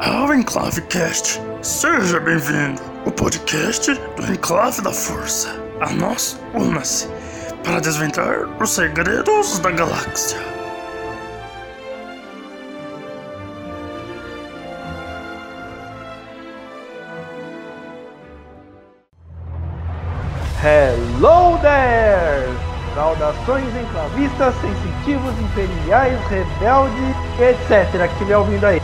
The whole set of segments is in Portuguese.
ao Enclavecast. Seja bem-vindo, o podcast do Enclave da Força. A nós, una-se para desvendar os segredos da galáxia. Hello there! Saudações enclavistas, sensitivos, imperiais, rebeldes, etc. que estiver ouvindo aí.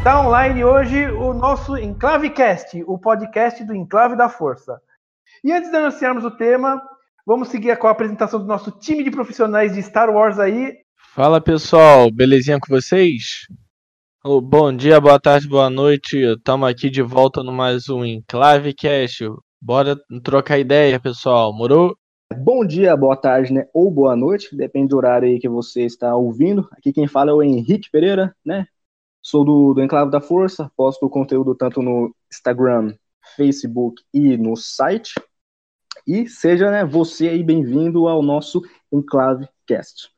Está online hoje o nosso Enclavecast, o podcast do Enclave da Força. E antes de anunciarmos o tema, vamos seguir com a apresentação do nosso time de profissionais de Star Wars aí. Fala pessoal, belezinha com vocês? Oh, bom dia, boa tarde, boa noite. Estamos aqui de volta no mais um Enclavecast. Bora trocar ideia, pessoal. Morou? Bom dia, boa tarde, né? Ou boa noite, depende do horário aí que você está ouvindo. Aqui quem fala é o Henrique Pereira, né? Sou do, do Enclave da Força, posto conteúdo tanto no Instagram, Facebook e no site. E seja né, você aí bem-vindo ao nosso Enclave Cast.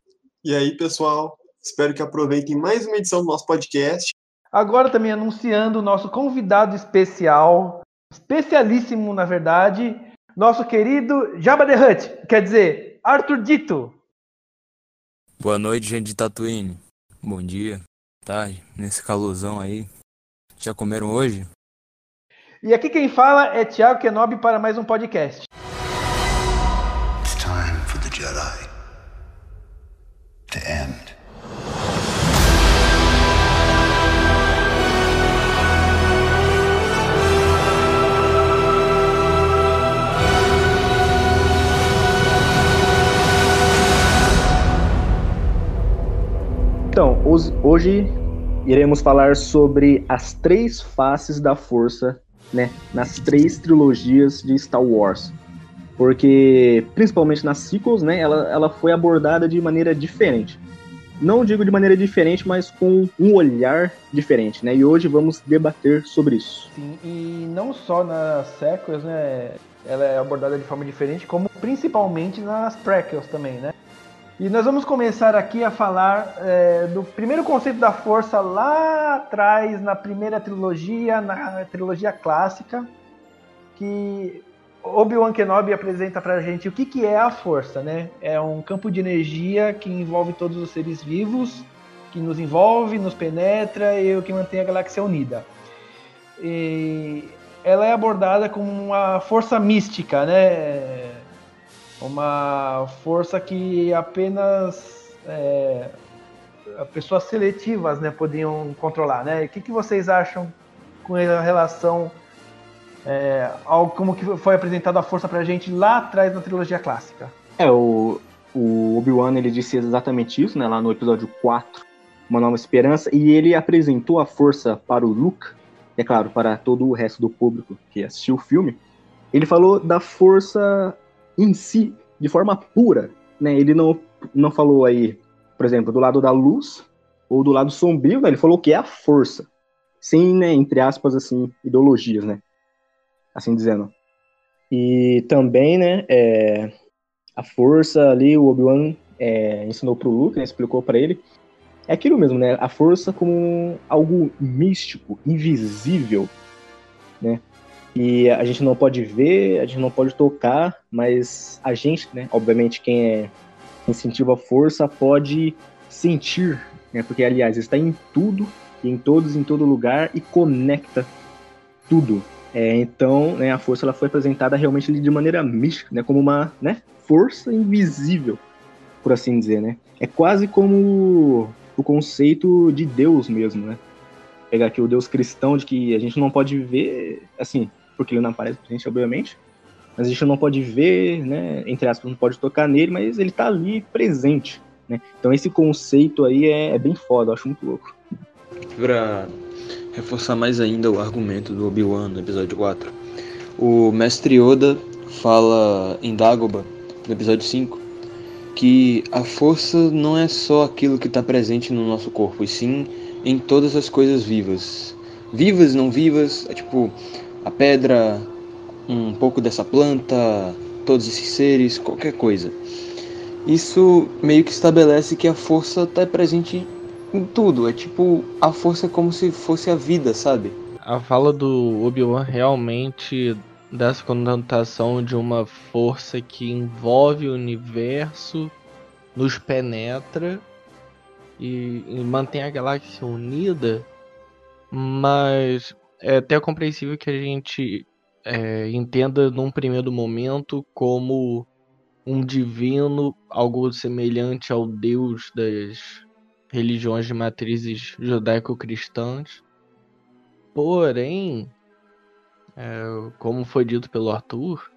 E aí, pessoal, espero que aproveitem mais uma edição do nosso podcast. Agora também anunciando o nosso convidado especial, especialíssimo na verdade, nosso querido Jabba the Hutt, quer dizer, Arthur Dito. Boa noite, gente de Tatooine. Bom dia, tarde, nesse calorzão aí. Já comeram hoje? E aqui quem fala é Thiago Kenobi para mais um podcast. It's time for the Jedi to end. Então, hoje, iremos falar sobre as três faces da força, né? Nas três trilogias de Star Wars. Porque, principalmente nas sequels, né? Ela, ela foi abordada de maneira diferente. Não digo de maneira diferente, mas com um olhar diferente, né? E hoje vamos debater sobre isso. Sim, e não só nas sequels, né? Ela é abordada de forma diferente, como principalmente nas prequels também, né? E nós vamos começar aqui a falar é, do primeiro conceito da força lá atrás, na primeira trilogia, na trilogia clássica, que Obi-Wan Kenobi apresenta pra gente o que, que é a força, né? É um campo de energia que envolve todos os seres vivos, que nos envolve, nos penetra e o que mantém a galáxia unida. E ela é abordada como uma força mística, né? Uma força que apenas é, pessoas seletivas né, podiam controlar. Né? O que, que vocês acham com relação é, ao como que foi apresentada a força para a gente lá atrás na trilogia clássica? É, o, o Obi-Wan ele disse exatamente isso, né, lá no episódio 4, Uma Nova Esperança, e ele apresentou a força para o Luke, é claro, para todo o resto do público que assistiu o filme. Ele falou da força em si, de forma pura, né? Ele não, não falou aí, por exemplo, do lado da luz ou do lado sombrio, né? ele falou que é a força, sem, né, entre aspas, assim, ideologias, né? Assim dizendo. E também, né, é, a força ali, o Obi-Wan é, ensinou pro Luke, né, explicou para ele, é aquilo mesmo, né? A força como algo místico, invisível, né? E a gente não pode ver, a gente não pode tocar, mas a gente, né, obviamente quem é incentiva a força pode sentir, né, porque aliás está em tudo, em todos, em todo lugar e conecta tudo. É, então, né, a força ela foi apresentada realmente de maneira mística, né, como uma né, força invisível, por assim dizer, né. É quase como o conceito de Deus mesmo, né. Pegar aqui o Deus cristão de que a gente não pode ver, assim, porque ele não aparece pra gente, obviamente. Mas a gente não pode ver, né? Entre aspas, não pode tocar nele, mas ele tá ali presente. Né? Então esse conceito aí é, é bem foda, eu acho muito louco. Pra reforçar mais ainda o argumento do Obi-Wan no episódio 4, o mestre Yoda fala em Dagobah, no episódio 5, que a força não é só aquilo que está presente no nosso corpo, e sim em todas as coisas vivas. Vivas, não vivas, é tipo, a pedra, um pouco dessa planta, todos esses seres, qualquer coisa. Isso meio que estabelece que a força está presente em tudo. É tipo, a força é como se fosse a vida, sabe? A fala do Obi-Wan realmente dá essa conotação de uma força que envolve o universo, nos penetra e, e mantém a galáxia unida, mas é até compreensível que a gente é, entenda num primeiro momento como um divino, algo semelhante ao Deus das religiões de matrizes judaico-cristãs. Porém, é, como foi dito pelo Arthur,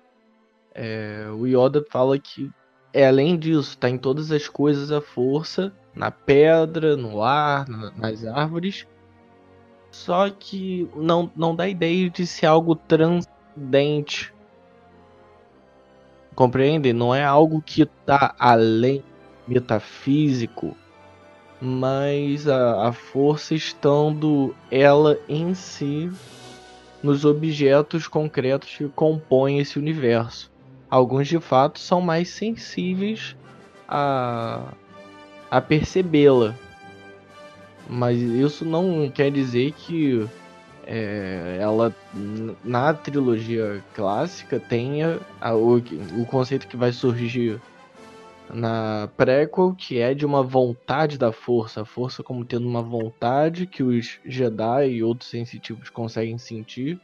é, o Yoda fala que é além disso, está em todas as coisas a força, na pedra, no ar, na, nas árvores. Só que não, não dá ideia de ser algo transcendente Compreende? Não é algo que está além metafísico, mas a, a força estando ela em si nos objetos concretos que compõem esse universo. Alguns de fato são mais sensíveis a, a percebê-la, mas isso não quer dizer que é, ela na trilogia clássica tenha a, o, o conceito que vai surgir na prequel, que é de uma vontade da força, a força como tendo uma vontade que os Jedi e outros sensitivos conseguem sentir.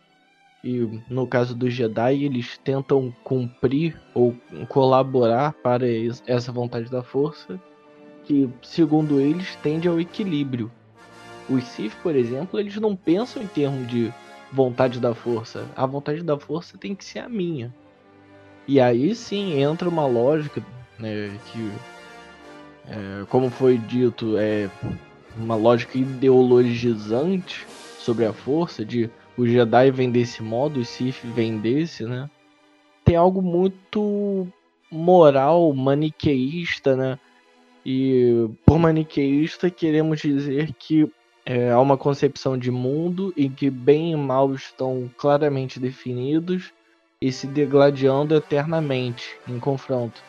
E no caso dos Jedi, eles tentam cumprir ou colaborar para essa vontade da força, que segundo eles tende ao equilíbrio. Os Sith, por exemplo, eles não pensam em termos de vontade da força. A vontade da força tem que ser a minha. E aí sim entra uma lógica, né, que, é, como foi dito, é uma lógica ideologizante sobre a força, de o Jedi vem desse modo, o Sith vem desse, né? Tem algo muito moral, maniqueísta, né? E por maniqueísta queremos dizer que é, há uma concepção de mundo em que bem e mal estão claramente definidos e se degladiando eternamente em confronto.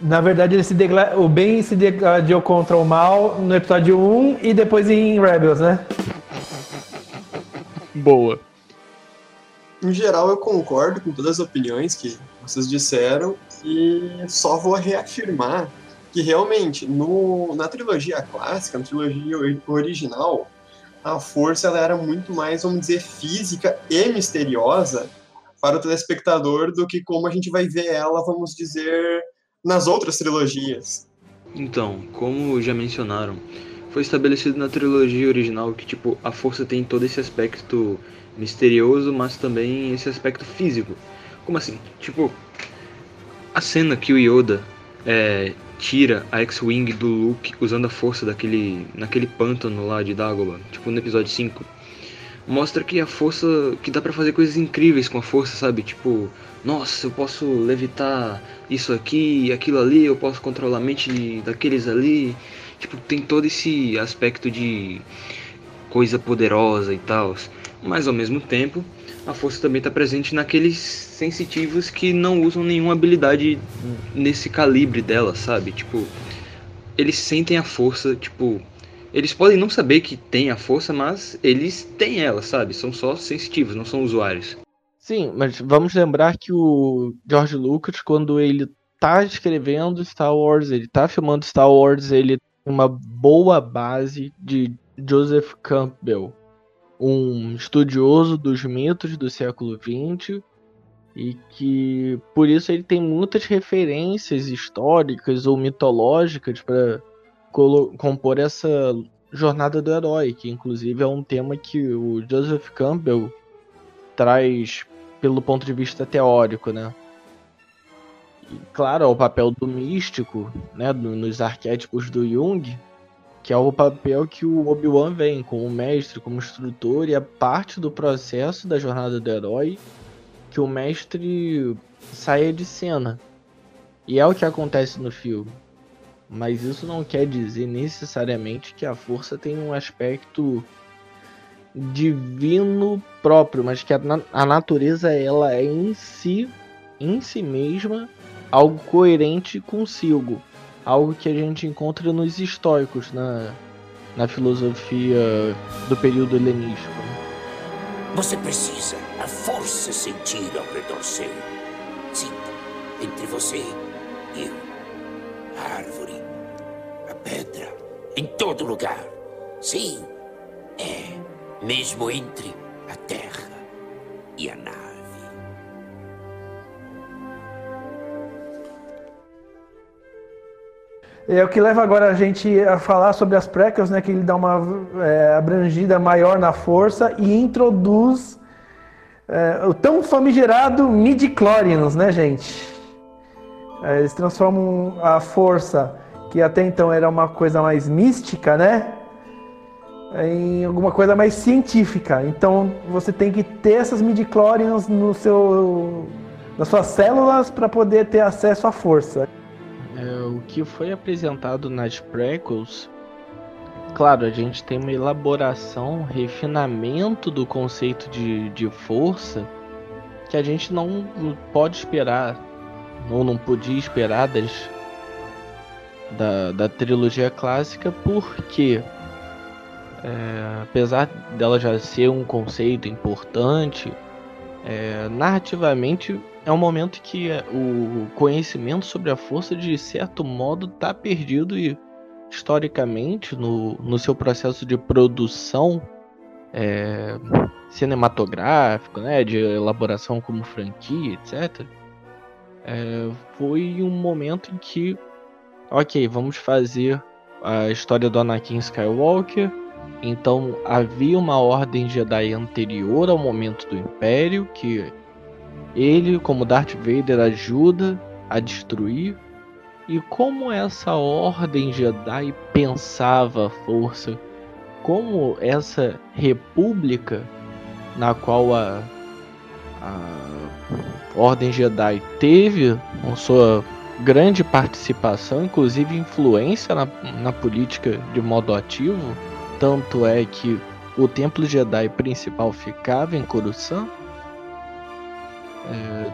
Na verdade, ele se degla... o bem se degladiou contra o mal no episódio 1 e depois em Rebels, né? Boa. Em geral, eu concordo com todas as opiniões que vocês disseram e só vou reafirmar que realmente no, na trilogia clássica, na trilogia original, a força ela era muito mais, vamos dizer, física e misteriosa para o telespectador do que como a gente vai ver ela, vamos dizer, nas outras trilogias. Então, como já mencionaram, foi estabelecido na trilogia original que tipo a força tem todo esse aspecto misterioso, mas também esse aspecto físico. Como assim? Tipo, a cena que o Yoda é, tira a X-Wing do Luke usando a força daquele naquele pântano lá de Dagobah, tipo no episódio 5. Mostra que a força, que dá para fazer coisas incríveis com a força, sabe? Tipo, nossa, eu posso levitar isso aqui aquilo ali, eu posso controlar a mente daqueles ali. Tipo, tem todo esse aspecto de coisa poderosa e tal. Mas ao mesmo tempo, a força também está presente naqueles sensitivos que não usam nenhuma habilidade nesse calibre dela, sabe? Tipo, eles sentem a força, tipo, eles podem não saber que tem a força, mas eles têm ela, sabe? São só sensitivos, não são usuários. Sim, mas vamos lembrar que o George Lucas, quando ele tá escrevendo Star Wars, ele tá filmando Star Wars, ele tem uma boa base de Joseph Campbell, um estudioso dos mitos do século XX e que por isso ele tem muitas referências históricas ou mitológicas para compor essa jornada do herói, que inclusive é um tema que o Joseph Campbell traz pelo ponto de vista teórico, né? E, claro, o papel do místico, né, nos arquétipos do Jung, que é o papel que o Obi-Wan vem como mestre, como instrutor, e é parte do processo da jornada do herói que o mestre saia de cena. E é o que acontece no filme. Mas isso não quer dizer necessariamente que a força tem um aspecto divino próprio, mas que a, a natureza ela é em si, em si mesma, algo coerente consigo algo que a gente encontra nos históricos, na, na filosofia do período helenístico. Você precisa a força sentir ao redor seu. Sinta entre você e eu. A árvore, a pedra, em todo lugar. Sim, é. Mesmo entre a terra e a nave. É o que leva agora a gente a falar sobre as prequels, né? Que ele dá uma é, abrangida maior na força e introduz é, o tão famigerado midi-chlorians, né, gente? É, eles transformam a força, que até então era uma coisa mais mística, né? Em alguma coisa mais científica. Então você tem que ter essas midi-chlorians no seu, nas suas células para poder ter acesso à força. É, o que foi apresentado nas prequels, claro, a gente tem uma elaboração, um refinamento do conceito de, de força que a gente não pode esperar, ou não podia esperar das, da, da trilogia clássica, porque é, apesar dela já ser um conceito importante, é, narrativamente é um momento que é, o conhecimento sobre a força, de certo modo, está perdido e, historicamente, no, no seu processo de produção é, cinematográfico, né, de elaboração como franquia, etc., é, foi um momento em que, ok, vamos fazer a história do Anakin Skywalker. Então havia uma ordem Jedi anterior ao momento do Império que ele, como Darth Vader, ajuda a destruir. E como essa ordem Jedi pensava a força, como essa república na qual a, a Ordem Jedi teve a sua grande participação, inclusive influência na, na política de modo ativo, tanto é que o Templo Jedi principal ficava em Coruscant, é,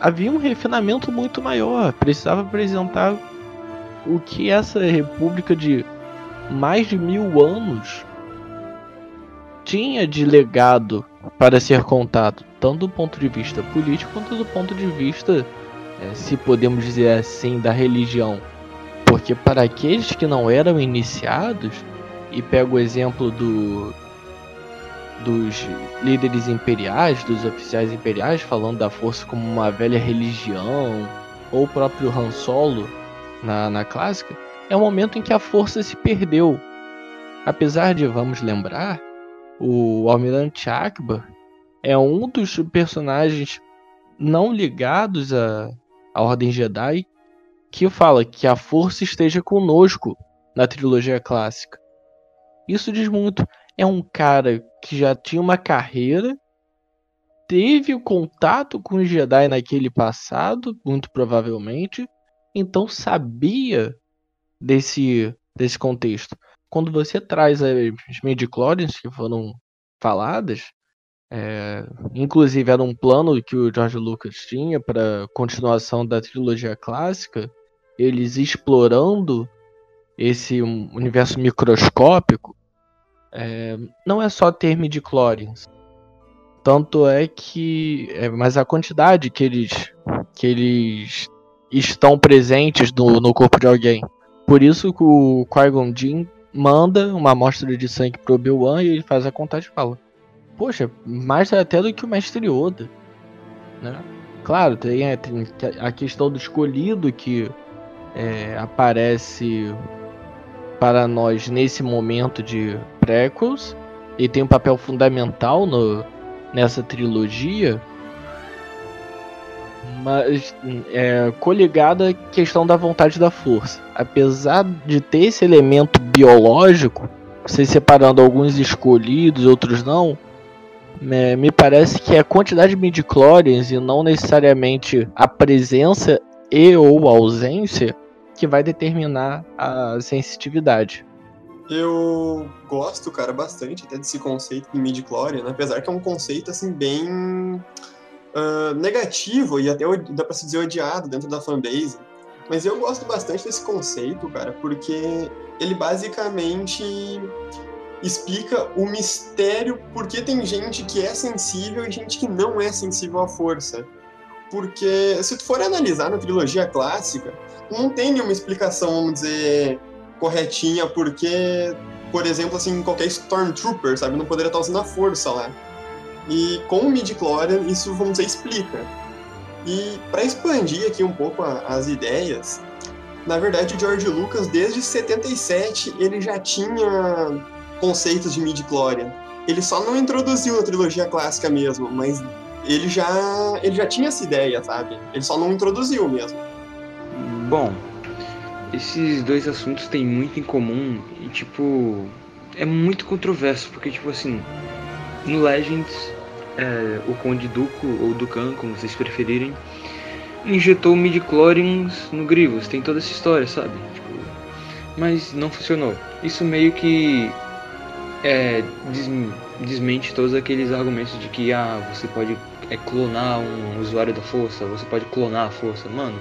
havia um refinamento muito maior. Precisava apresentar o que essa república de mais de mil anos tinha de legado para ser contado, tanto do ponto de vista político quanto do ponto de vista, é, se podemos dizer assim, da religião. Porque para aqueles que não eram iniciados, e pego o exemplo do dos líderes imperiais, dos oficiais imperiais, falando da força como uma velha religião, ou o próprio Han Solo na, na clássica, é um momento em que a força se perdeu. Apesar de, vamos lembrar, o Almirante Akbar é um dos personagens não ligados à, à Ordem Jedi que fala que a força esteja conosco na trilogia clássica. Isso diz muito é um cara que já tinha uma carreira, teve o contato com os Jedi naquele passado, muito provavelmente, então sabia desse, desse contexto. Quando você traz as midichlorians que foram faladas, é, inclusive era um plano que o George Lucas tinha para continuação da trilogia clássica, eles explorando esse universo microscópico, é, não é só ter midichlorians. Tanto é que. É, mas a quantidade que eles. que eles estão presentes no, no corpo de alguém. Por isso que o Qui-Gon manda uma amostra de sangue pro Obi-Wan e ele faz a contagem e fala: Poxa, mais até do que o Mestre Yoda. Né? Claro, tem, tem a questão do escolhido que é, aparece para nós nesse momento de prequels e tem um papel fundamental no, nessa trilogia, mas é coligada à questão da vontade da força. Apesar de ter esse elemento biológico, você separando alguns escolhidos, outros não, é, me parece que a quantidade de midichlorians e não necessariamente a presença e ou ausência que vai determinar a sensitividade. Eu gosto, cara, bastante até desse conceito de midi-chlorian, né? apesar que é um conceito, assim, bem uh, negativo e até dá pra se dizer odiado dentro da fanbase, Mas eu gosto bastante desse conceito, cara, porque ele basicamente explica o mistério porque tem gente que é sensível e gente que não é sensível à força. Porque se tu for analisar na trilogia clássica, não tem nenhuma explicação, vamos dizer, corretinha, porque, por exemplo, assim, qualquer Stormtrooper, sabe, não poderia estar usando a força lá. E com o midi-chlorian, isso, vamos dizer, explica. E para expandir aqui um pouco a, as ideias, na verdade, o George Lucas, desde 77, ele já tinha conceitos de midi-chlorian. Ele só não introduziu na trilogia clássica mesmo, mas ele já, ele já tinha essa ideia, sabe? Ele só não introduziu mesmo. Bom, esses dois assuntos têm muito em comum e, tipo, é muito controverso, porque, tipo assim, no Legends, é, o Conde Duco, ou Dukan, como vocês preferirem, injetou midi-chlorians no Grievous, tem toda essa história, sabe? Tipo, mas não funcionou. Isso meio que é, des, desmente todos aqueles argumentos de que ah, você pode é, clonar um usuário da força, você pode clonar a força. Mano,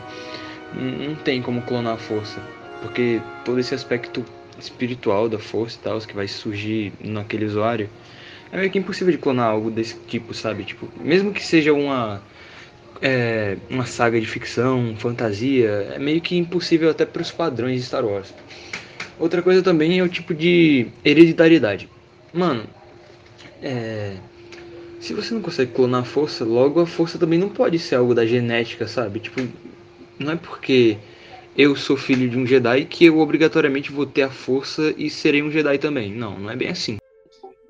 não tem como clonar a força, porque todo esse aspecto espiritual da força e tal, que vai surgir naquele usuário, é meio que impossível de clonar algo desse tipo, sabe? Tipo, mesmo que seja uma é, uma saga de ficção, fantasia, é meio que impossível até para os padrões de Star Wars. Outra coisa também é o tipo de hereditariedade. Mano, é, se você não consegue clonar a força, logo a força também não pode ser algo da genética, sabe? Tipo, não é porque eu sou filho de um Jedi que eu obrigatoriamente vou ter a força e serei um Jedi também. Não, não é bem assim.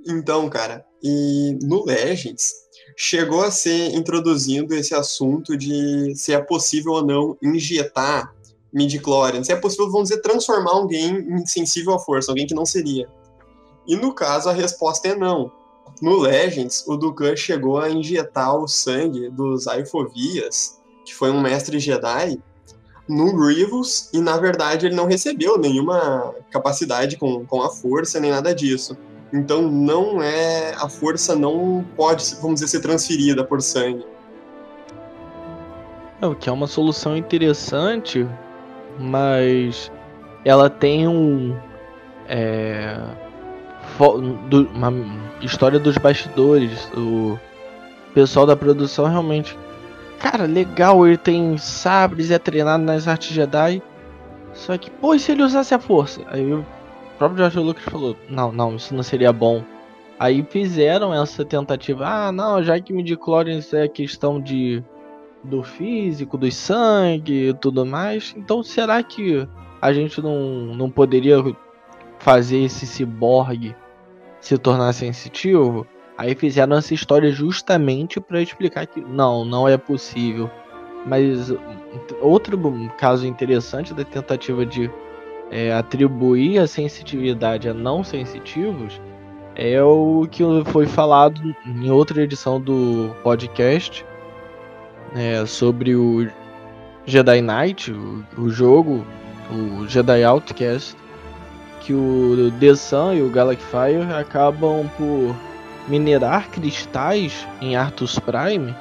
Então, cara, e no Legends chegou a ser introduzindo esse assunto de se é possível ou não injetar midi-chlorian, se é possível, vamos dizer, transformar alguém insensível à força, alguém que não seria. E no caso, a resposta é não. No Legends, o Dukan chegou a injetar o sangue dos Aifovias, que foi um mestre Jedi, no Grievous, e na verdade ele não recebeu nenhuma capacidade com, com a força, nem nada disso. Então não é. A força não pode, vamos dizer, ser transferida por sangue. É, o que é uma solução interessante, mas ela tem um. É, do, uma história dos bastidores. O pessoal da produção realmente. Cara, legal, ele tem sabres é treinado nas artes Jedi. Só que, pô, e se ele usasse a força? Aí o próprio George Lucas falou: não, não, isso não seria bom. Aí fizeram essa tentativa. Ah, não, já que midichlorians é questão de do físico, do sangue e tudo mais. Então será que a gente não, não poderia fazer esse ciborgue se tornar sensitivo? Aí fizeram essa história justamente para explicar que não, não é possível. Mas outro caso interessante da tentativa de é, atribuir a sensitividade a não sensitivos é o que foi falado em outra edição do podcast é, sobre o Jedi Knight, o, o, jogo, o Jedi Outcast, que o The Sun e o Fire acabam por minerar cristais em Artus Prime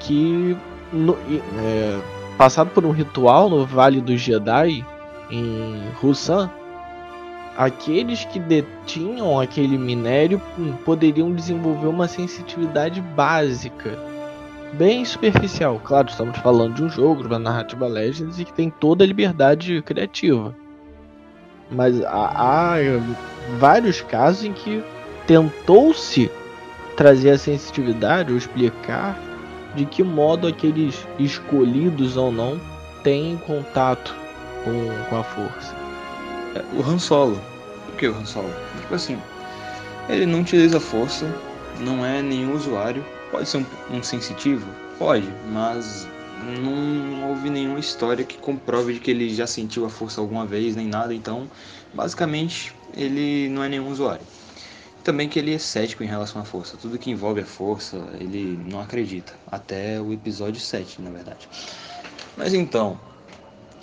que no, é, passado por um ritual no Vale dos Jedi em Russan, aqueles que detinham aquele minério poderiam desenvolver uma sensitividade básica, bem superficial. Claro, estamos falando de um jogo, uma narrativa Legends e que tem toda a liberdade criativa. Mas há, há vários casos em que tentou-se trazer a sensitividade ou explicar de que modo aqueles escolhidos ou não têm contato com, com a força. É, o Han Solo. Por que o Han Solo? Tipo assim, ele não utiliza força, não é nenhum usuário. Pode ser um, um sensitivo? Pode, mas não houve nenhuma história que comprove de que ele já sentiu a força alguma vez, nem nada. Então, basicamente, ele não é nenhum usuário. Também que ele é cético em relação à força. Tudo que envolve a força, ele não acredita. Até o episódio 7, na verdade. Mas então,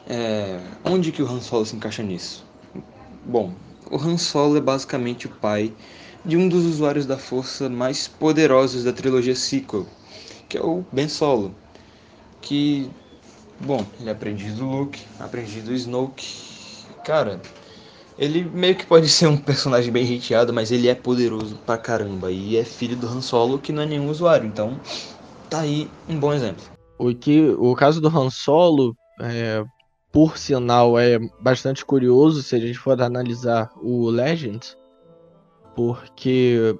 é, onde que o Han Solo se encaixa nisso? Bom, o Han Solo é basicamente o pai de um dos usuários da força mais poderosos da trilogia sequel, que é o Ben Solo, que Bom, ele é aprendiz do Luke, aprendiz do Snoke. Cara, ele meio que pode ser um personagem bem hateado, mas ele é poderoso pra caramba. E é filho do Han Solo, que não é nenhum usuário. Então, tá aí um bom exemplo. O, que, o caso do Han Solo, é, por sinal, é bastante curioso se a gente for analisar o Legends. Porque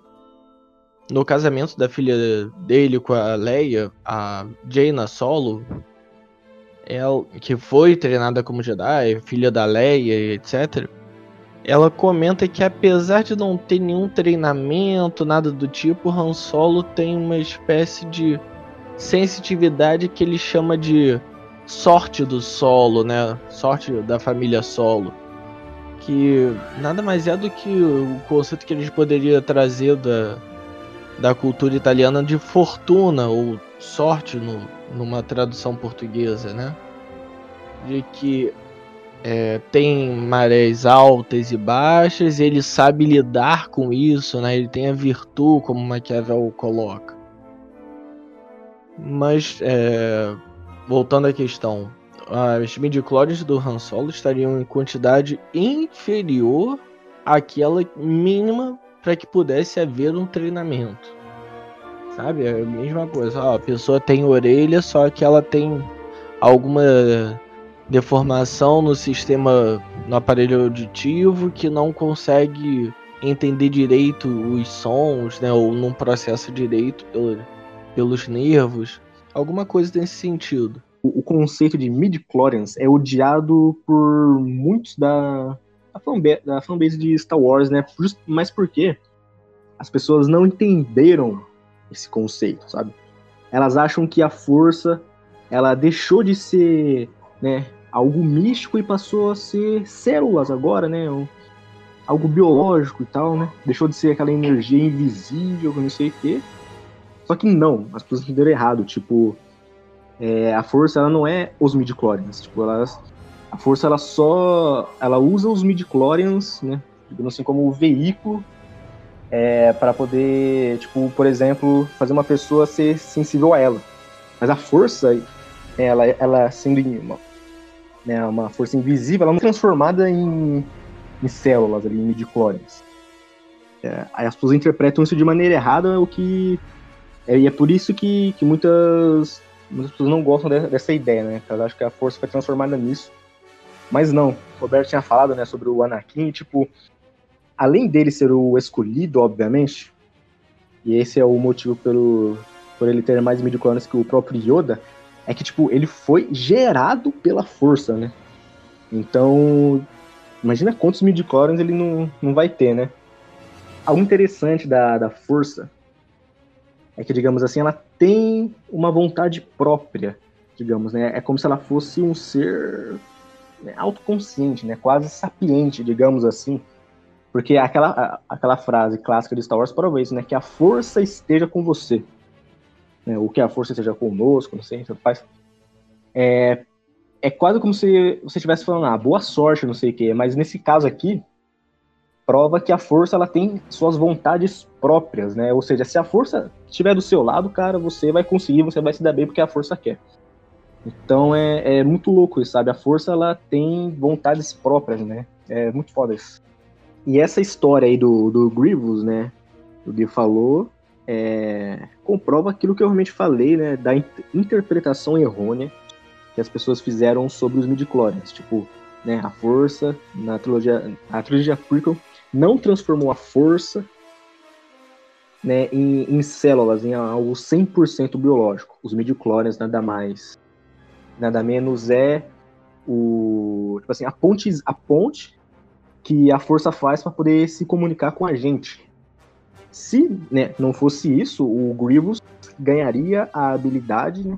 no casamento da filha dele com a Leia, a Jaina Solo, ela, que foi treinada como Jedi, filha da Leia, etc. Ela comenta que apesar de não ter nenhum treinamento, nada do tipo, Han Solo tem uma espécie de sensitividade que ele chama de sorte do solo, né? Sorte da família solo. Que nada mais é do que o conceito que a gente poderia trazer da, da cultura italiana de fortuna ou sorte no, numa tradução portuguesa, né? De que é, tem marés altas e baixas, e ele sabe lidar com isso, né? Ele tem a virtude, como Maquiavel coloca. Mas, é, voltando à questão, as midichlorians do Han Solo estariam em quantidade inferior àquela mínima para que pudesse haver um treinamento. Sabe? É a mesma coisa. Ó, a pessoa tem orelha, só que ela tem alguma deformação no sistema, no aparelho auditivo, que não consegue entender direito os sons, né? Ou não processa direito pelo, pelos nervos. Alguma coisa nesse sentido. O, conceito de midi-chlorians é odiado por muitos da, da, fanbase, da fanbase de Star Wars, né? Just, mas por quê? As pessoas não entenderam esse conceito, sabe? Elas acham que a força ela deixou de ser, né, algo místico e passou a ser células agora, né? Um, algo biológico e tal, né? Deixou de ser aquela energia invisível, não sei o quê. Só que não, as pessoas entenderam errado. Tipo, é, a força ela não é os midichlorians. Tipo, elas, a força ela só, ela usa os midichlorians, né? Digamos assim como o veículo é, para poder, tipo, por exemplo, fazer uma pessoa ser sensível a ela. Mas a força, ela, ela sendo uma, né, uma força invisível, ela é transformada em, em células ali, em midichlorians. É, aí as pessoas interpretam isso de maneira errada, o que é, e é por isso que, que muitas, muitas pessoas não gostam de, dessa ideia, né? Elas acham que a força foi transformada nisso. Mas não. O Roberto tinha falado, né, sobre o Anakin, tipo, além dele ser o escolhido, obviamente, e esse é o motivo pelo, por ele ter mais midichlorians que o próprio Yoda, é que, tipo, ele foi gerado pela força, né? Então, imagina quantos midichlorians ele não, não vai ter, né? Algo interessante da, da força é que, digamos assim, ela tem uma vontade própria, digamos, né? É como se ela fosse um ser né, autoconsciente, né? Quase sapiente, digamos assim. Porque aquela, aquela frase clássica de Star Wars prova isso, né? Que a força esteja com você. Né, ou que a força esteja conosco, não sei, tanto faz. É, é quase como se você estivesse falando, ah, boa sorte, não sei o quê. Mas nesse caso aqui, prova que a força ela tem suas vontades próprias, né? Ou seja, se a força estiver do seu lado, cara, você vai conseguir, você vai se dar bem porque a força quer. Então é, é muito louco isso, sabe? A força ela tem vontades próprias, né? É muito foda isso. E essa história aí do, do Grievous, né? O Gui falou, é, comprova aquilo que eu realmente falei, né? Da interpretação errônea que as pessoas fizeram sobre os midichlorians. Tipo, né, a força na trilogia, a trilogia prequel não transformou a força né, em, em células, em algo 100% biológico. Os midichlorians nada mais, nada menos é o, tipo assim, a ponte, a ponte que a força faz para poder se comunicar com a gente. Se né, não fosse isso, o Grievous ganharia a habilidade né,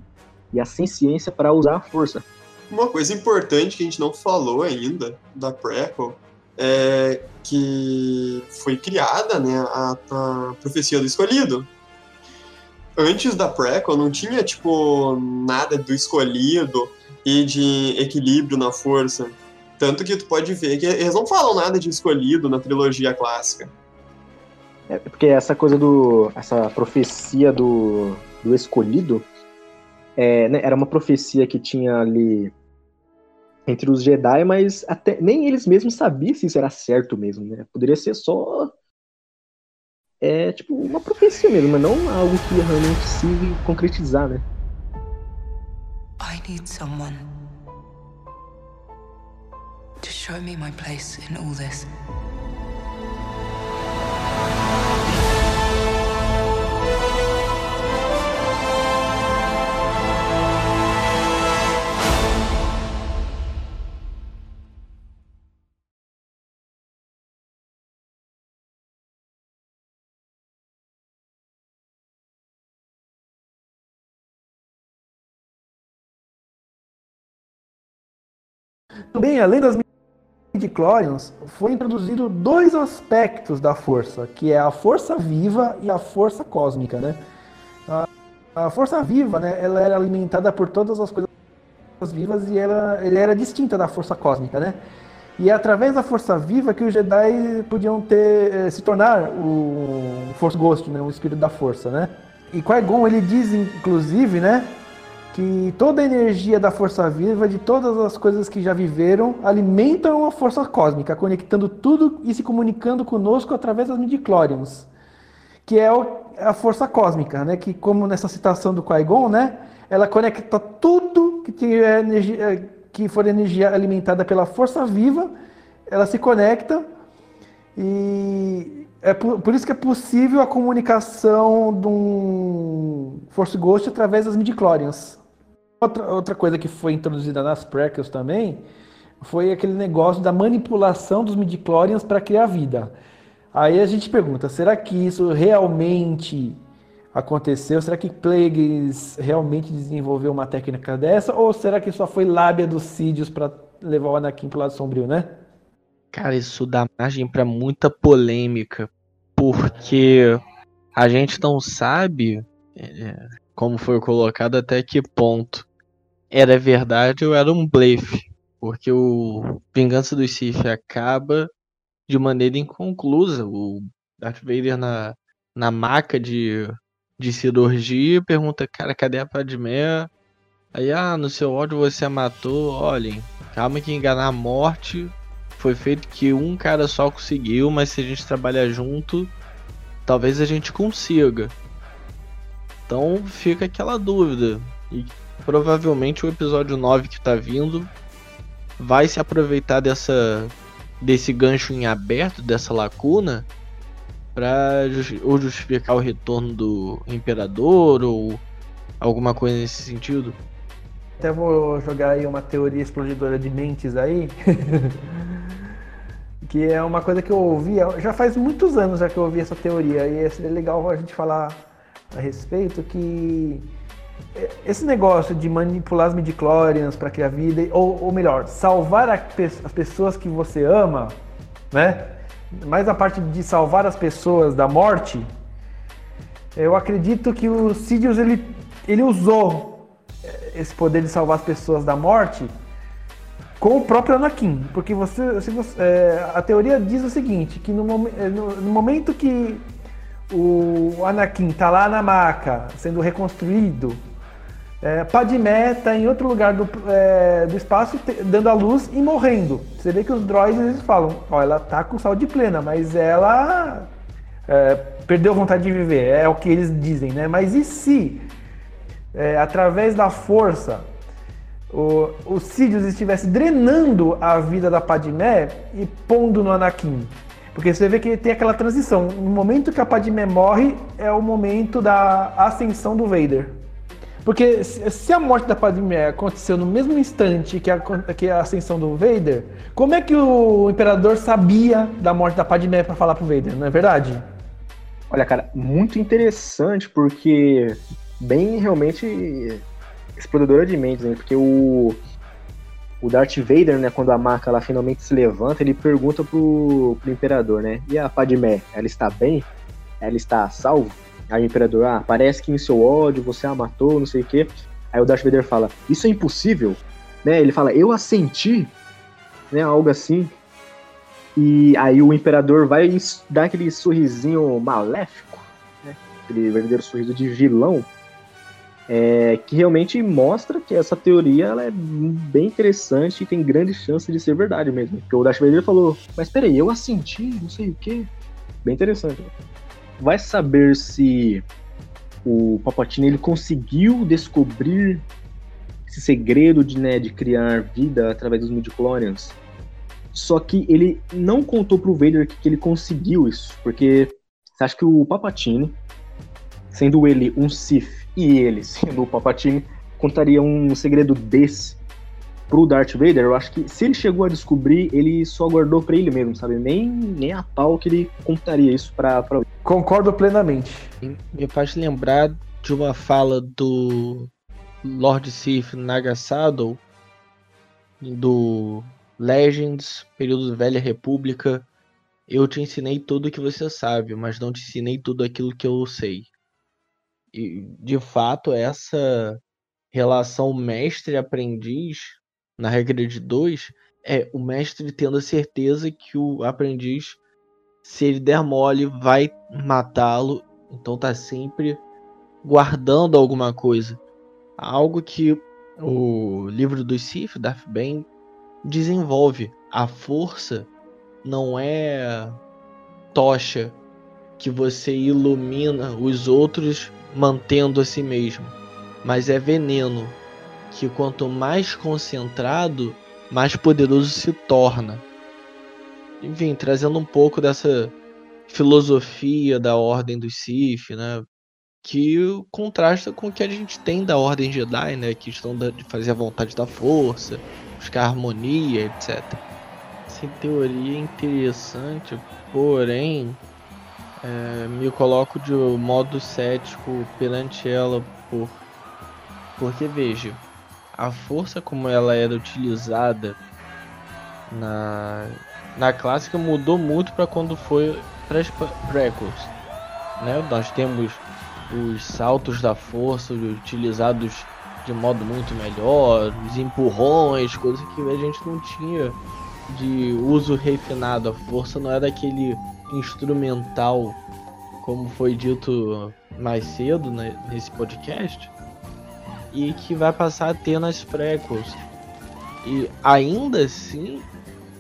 e a ciência para usar a força. Uma coisa importante que a gente não falou ainda da prequel é que foi criada né, a, a profecia do escolhido. Antes da prequel não tinha tipo nada do escolhido e de equilíbrio na força. Tanto que tu pode ver que eles não falam nada de escolhido na trilogia clássica. É porque essa coisa do. essa profecia do, do escolhido é, né, era uma profecia que tinha ali entre os Jedi, mas até nem eles mesmos sabiam se isso era certo mesmo, né? Poderia ser só é tipo uma profecia mesmo, mas não algo que realmente se concretizar, né? I need someone to show me my place in all this. Também, além das midichlorians, foi introduzido dois aspectos da força, que é a força viva e a força cósmica, né? A, a força viva, né, ela era alimentada por todas as coisas vivas e ela, ele era distinta da força cósmica, né? E é através da força viva que os Jedi podiam ter eh, se tornar o Force Ghost, né, o espírito da força, né? E Qui-Gon ele diz inclusive, né, que toda a energia da força viva, de todas as coisas que já viveram, alimentam a força cósmica, conectando tudo e se comunicando conosco através das midichlorians, que é a força cósmica, né? Que como nessa citação do Qui-Gon, né? Ela conecta tudo que tiver energia, que for energia alimentada pela força viva, ela se conecta e é por, por, isso que é possível a comunicação de um Force Ghost através das midichlorians. Outra, outra coisa que foi introduzida nas prequels também foi aquele negócio da manipulação dos midichlorians para criar vida. Aí a gente pergunta, será que isso realmente aconteceu? Será que Plagueis realmente desenvolveu uma técnica dessa? Ou será que só foi lábia dos Sídios para levar o Anakin pro lado sombrio, né? Cara, isso dá margem para muita polêmica, porque a gente não sabe é, como foi colocado até que ponto era verdade ou era um blefe. Porque o Vingança dos Sith acaba de maneira inconclusa. O Darth Vader na, na maca de, de cirurgia pergunta, cara, cadê a Padmé? Aí, ah, no seu ódio você a matou. Olhem, calma que enganar a morte foi feito que um cara só conseguiu, mas se a gente trabalhar junto, talvez a gente consiga. Então fica aquela dúvida. E provavelmente o episódio 9 que tá vindo vai se aproveitar dessa desse gancho em aberto, dessa lacuna, para ou justificar o retorno do imperador ou alguma coisa nesse sentido. Até vou jogar aí uma teoria explodidora de mentes aí. que é uma coisa que eu ouvi, já faz muitos anos já que eu ouvi essa teoria, e seria legal a gente falar a respeito que esse negócio de manipular as midichlorians para criar vida, ou, ou melhor, salvar a, as pessoas que você ama, né? Mais a parte de salvar as pessoas da morte, eu acredito que o Sidious ele, ele usou esse poder de salvar as pessoas da morte com o próprio Anakin, porque você, se você é, a teoria diz o seguinte, que no, no, no momento que o Anakin tá lá na maca, sendo reconstruído. É, Padmé tá em outro lugar do, é, do espaço, te, dando a luz e morrendo. Você vê que os droids eles falam: ó, ela tá com saúde plena, mas ela é, perdeu vontade de viver. É o que eles dizem, né? Mas e se, é, através da força, o, o Sidious estivesse drenando a vida da Padmé e pondo no Anakin? Porque você vê que tem aquela transição. No momento que a Padmé morre, é o momento da ascensão do Vader. Porque se a morte da Padmé aconteceu no mesmo instante que a, que a ascensão do Vader, como é que o Imperador sabia da morte da Padmé para falar pro Vader, não é verdade? Olha, cara, muito interessante, porque bem realmente explodidora de mentes, né? Porque o, o Darth Vader, né, quando a marca lá finalmente se levanta, ele pergunta pro, pro Imperador, né? E a Padmé, ela está bem? Ela está salvo? Aí o Imperador, ah, parece que em seu ódio você a matou, não sei o quê. Aí o Darth Vader fala, isso é impossível, né? Ele fala, eu a senti, né? Algo assim. E aí o Imperador vai dar aquele sorrisinho maléfico, né? Aquele verdadeiro sorriso de vilão. é, que realmente mostra que essa teoria ela é bem interessante e tem grande chance de ser verdade mesmo. Porque o Darth Vader falou, mas peraí, eu assenti, não sei o quê. Bem interessante. Vai saber se o Palpatine ele conseguiu descobrir esse segredo de, né, de criar vida através dos midichlorians. Só que ele não contou pro Vader que, que ele conseguiu isso, porque você acha que o Palpatine, sendo ele um Sith e ele sendo o Palpatine, contaria um segredo desse pro Darth Vader? Eu acho que se ele chegou a descobrir, ele só guardou para ele mesmo, sabe? Nem, nem a pau que ele contaria isso pra, pra... Concordo plenamente. Me faz lembrar de uma fala do Lord Sith Nagasado do Legends, período Velha República. Eu te ensinei tudo o que você sabe, mas não te ensinei tudo aquilo que eu sei. E de fato, essa relação mestre-aprendiz, na regra de dois, é o mestre tendo a certeza que o aprendiz, se ele der mole, vai matá-lo. Então tá sempre guardando alguma coisa. Algo que o livro do Sif, Darth Bane, desenvolve. A força não é tocha que você ilumina os outros mantendo a si mesmo, mas é veneno que quanto mais concentrado, mais poderoso se torna. Enfim, trazendo um pouco dessa filosofia da ordem dos Sith, né? Que contrasta com o que a gente tem da ordem Jedi, né? Que estão de fazer a vontade da força, buscar harmonia, etc. Essa teoria é interessante, porém é, me coloco de modo cético perante ela por porque veja a força como ela era utilizada na na clássica mudou muito para quando foi para as prequels né nós temos os saltos da força utilizados de modo muito melhor os empurrões coisas que a gente não tinha de uso refinado a força não era aquele instrumental, como foi dito mais cedo né, nesse podcast, e que vai passar a ter nas prequels. E ainda assim,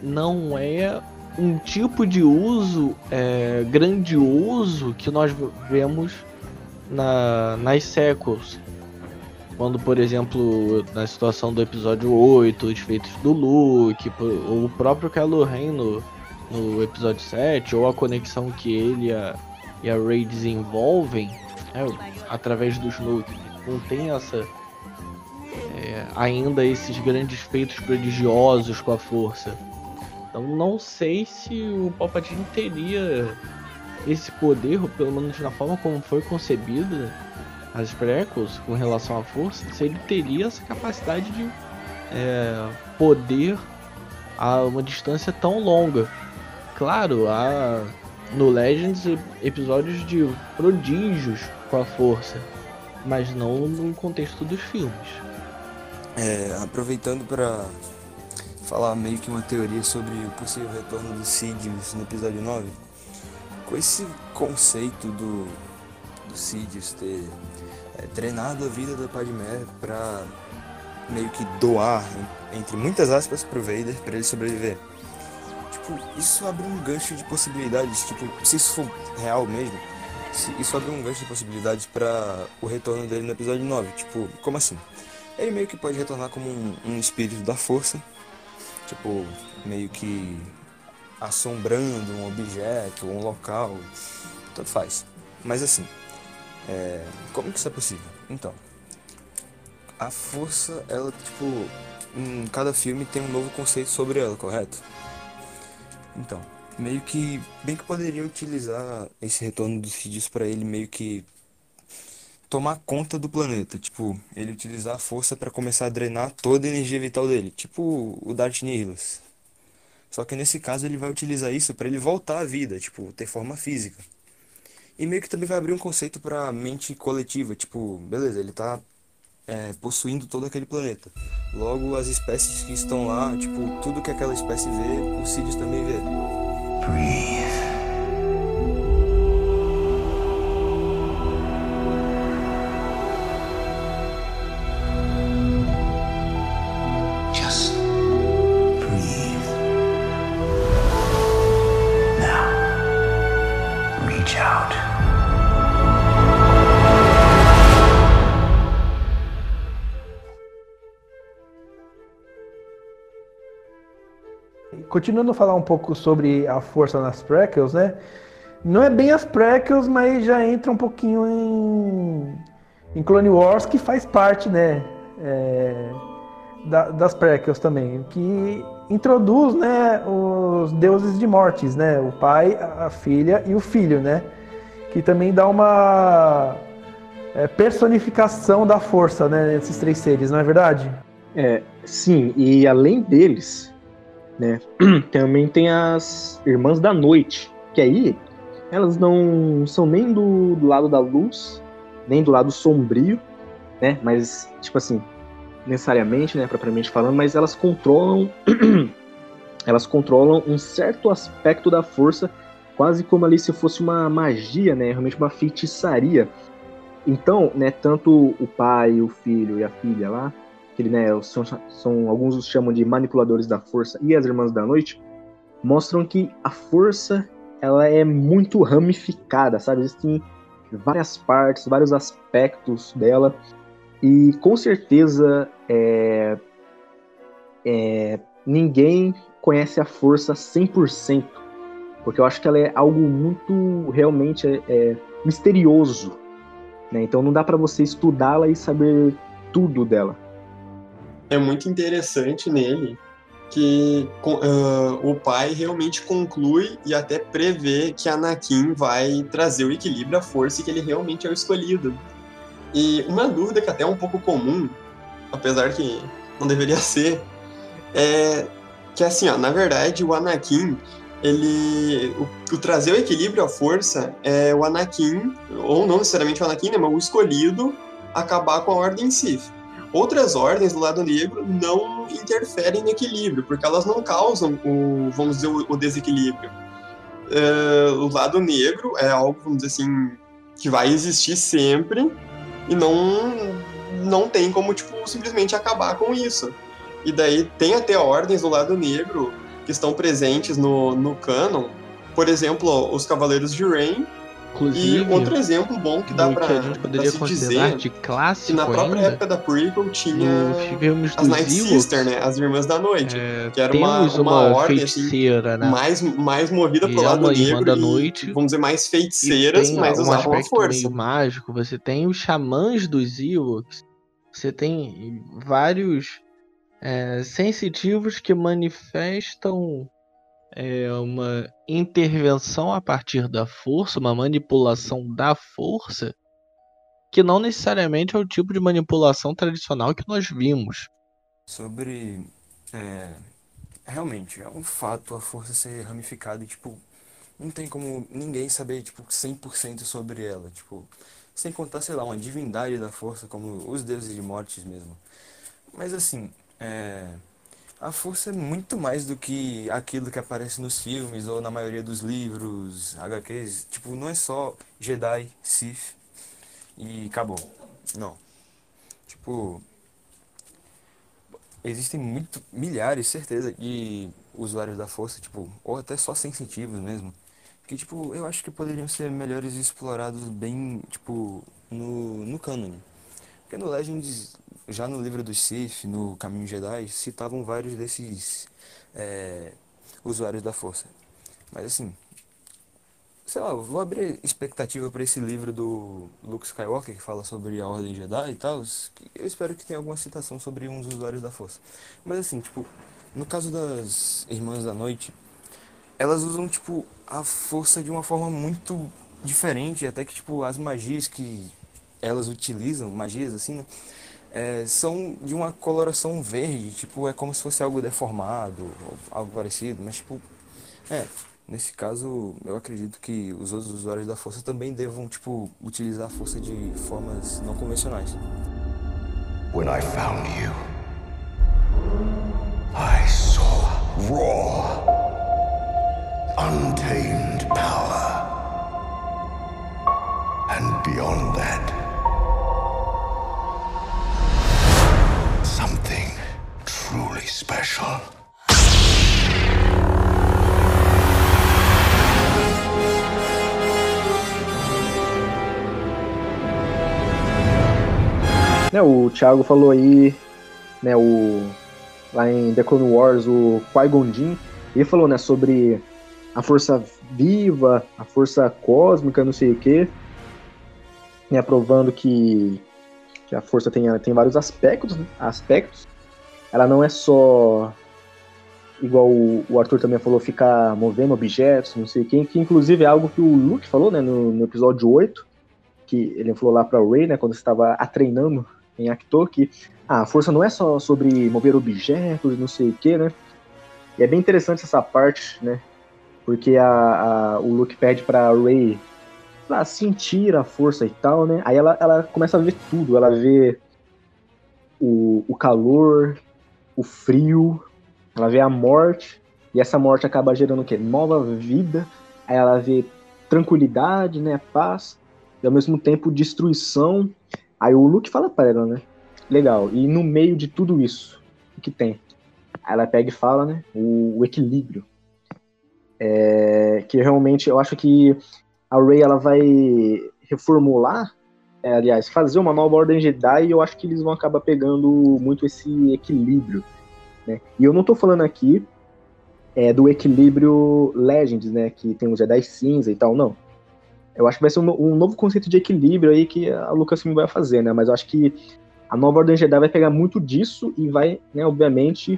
não é um tipo de uso é, grandioso que nós vemos na, nas sequels. Quando, por exemplo, na situação do episódio 8, os feitos do Luke, o próprio Kylo Ren no, no episódio 7, ou a conexão que ele e a, e a Rey desenvolvem é, através do Snoke, não tem essa. É, ainda esses grandes feitos prodigiosos com a força. Então não sei se o Palpatine teria esse poder, ou pelo menos na forma como foi concebida as prequels com relação à força, se ele teria essa capacidade de é, poder a uma distância tão longa claro, há no Legends episódios de prodígios com a força, mas não no contexto dos filmes. É, aproveitando para falar meio que uma teoria sobre o possível retorno do Sidious no episódio 9, com esse conceito do, do Sidious ter é, treinado a vida da Padmé para meio que doar, entre muitas aspas, pro Vader para ele sobreviver tipo, isso abre um gancho de possibilidades, tipo, se isso for real mesmo, isso abre um gancho de possibilidades para o retorno dele no episódio 9. Tipo, como assim? Ele meio que pode retornar como um, um espírito da força, tipo, meio que assombrando um objeto, um local, tanto faz. Mas assim, é, como que isso é possível? Então, a força, ela, tipo, em cada filme tem um novo conceito sobre ela, correto? Então, meio que bem que poderia utilizar esse retorno dos Sidious para ele meio que tomar conta do planeta, tipo, ele utilizar a força para começar a drenar toda a energia vital dele, tipo o Darth Nihilus. Só que nesse caso ele vai utilizar isso para ele voltar à vida, tipo, ter forma física. E meio que também vai abrir um conceito para mente coletiva, tipo, beleza, ele tá é, possuindo todo aquele planeta. Logo, as espécies que estão lá, tipo, tudo que aquela espécie vê, o Sirius também vê. Breathe. Continuando a falar um pouco sobre a força nas prequels, né? Não é bem as prequels, mas já entra um pouquinho em, em Clone Wars, que faz parte, né? É, da, das prequels também, que introduz, né, os deuses de mortes, né? O pai, a filha e o filho, né? Que também dá uma é, personificação da força, né? Nesses três seres, não é verdade? É, sim, e além deles, né, também tem as Irmãs da Noite, que aí elas não são nem do, do lado da luz, nem do lado sombrio, né, mas, tipo assim, necessariamente, né, propriamente falando, mas elas controlam elas controlam um certo aspecto da força, quase como ali se fosse uma magia, né, realmente uma feitiçaria. Então, né, tanto o pai, o filho e a filha lá, que né, são, são alguns os chamam de manipuladores da força e as irmãs da noite, mostram que a força ela é muito ramificada, sabe? Existem várias partes, vários aspectos dela e com certeza é, é, ninguém conhece a força 100%, porque eu acho que ela é algo muito realmente é, é misterioso, né? Então não dá para você estudá-la e saber tudo dela é muito interessante nele que uh, o pai realmente conclui e até prevê que Anakin vai trazer o equilíbrio, a força e que ele realmente é o escolhido. E uma dúvida que até é um pouco comum, apesar que não deveria ser, é que assim, ó, na verdade o Anakin, ele o, o trazer o equilíbrio, a força, é o Anakin, ou não necessariamente o Anakin, né, mas o escolhido acabar com a ordem Sith. Outras ordens do lado negro não interferem no equilíbrio, porque elas não causam o, vamos dizer, o, desequilíbrio. É, o lado negro é algo, vamos dizer assim, que vai existir sempre e não, não tem como, tipo, simplesmente acabar com isso. E daí tem até ordens do lado negro que estão presentes no, no canon. Por exemplo, os Cavaleiros de Rain, Inclusive, e outro exemplo bom que dá pra, que a gente poderia considerar dizer, de clássico que na própria ainda, época da prequel tinha as Night Sister, né? As Irmãs da Noite, é, que era uma, uma, uma ordem assim, né? mais, mais movida E pro é lado negro da e, noite. vamos dizer, mais feiticeiras, mas um usavam a força. meio mágico. Você tem os xamãs dos Ewoks. Você tem vários é, sensitivos que manifestam é, uma intervenção a partir da força, uma manipulação da força, que não necessariamente é o tipo de manipulação tradicional que nós vimos. Sobre. É, realmente, é um fato a força ser ramificada e, tipo, não tem como ninguém saber, tipo, 100% sobre ela. Tipo, sem contar, sei lá, uma divindade da força, como os deuses de mortes mesmo. Mas, assim, é, a força é muito mais do que aquilo que aparece nos filmes ou na maioria dos livros, HQs. Tipo, não é só Jedi, Sith e acabou. Não. Tipo, existem muito, milhares, certeza, de usuários da força, tipo, ou até só sensitivos mesmo, que, tipo, eu acho que poderiam ser melhores explorados bem, tipo, no, no canon. Porque no Legends já no livro dos Sith, no Caminho Jedi, citavam vários desses é, usuários da força. Mas assim, sei lá, vou abrir expectativa para esse livro do Luke Skywalker que fala sobre a Ordem Jedi e tal. Eu espero que tenha alguma citação sobre uns usuários da força. Mas assim, tipo, no caso das Irmãs da Noite, elas usam tipo a força de uma forma muito diferente, até que tipo as magias que elas utilizam, magias assim, né? É, são de uma coloração verde, tipo, é como se fosse algo deformado, algo parecido, mas tipo, é, nesse caso eu acredito que os outros usuários da força também devam, tipo, utilizar a força de formas não convencionais. When I found you, I saw raw, untamed power. And beyond that, special. Né, o Thiago falou aí, né, o lá em The Clone Wars, o Qui-Gon Jinn, Ele falou, né, sobre a força viva, a força cósmica, não sei o quê, né, provando que, que a força tem, tem vários aspectos, né, aspectos. Ela não é só igual o, o Arthur também falou, ficar movendo objetos, não sei quem, que inclusive é algo que o Luke falou, né, no, no episódio 8, que ele falou lá pra Ray, né, quando estava a treinando em Actor, que ah, a força não é só sobre mover objetos, não sei o que, né, e é bem interessante essa parte, né, porque a, a o Luke pede pra Ray pra sentir a força e tal, né, aí ela, ela começa a ver tudo, ela vê o, o calor, o frio, ela vê a morte, e essa morte acaba gerando o quê? Nova vida, aí ela vê tranquilidade, né, paz, e ao mesmo tempo destruição. Aí o Luke fala para ela, né, legal, e no meio de tudo isso, o que tem? Aí ela pega e fala, né, o, o equilíbrio. É, que realmente eu acho que a Rey ela vai reformular, é, aliás, fazer uma nova ordem Jedi eu acho que eles vão acabar pegando muito esse equilíbrio né? E eu não estou falando aqui é, do equilíbrio Legends, né? Que tem os Jedi cinza e tal, não. Eu acho que vai ser um, um novo conceito de equilíbrio aí que a Lucasfilm vai fazer, né? Mas eu acho que a nova Ordem Jedi vai pegar muito disso e vai, né, obviamente,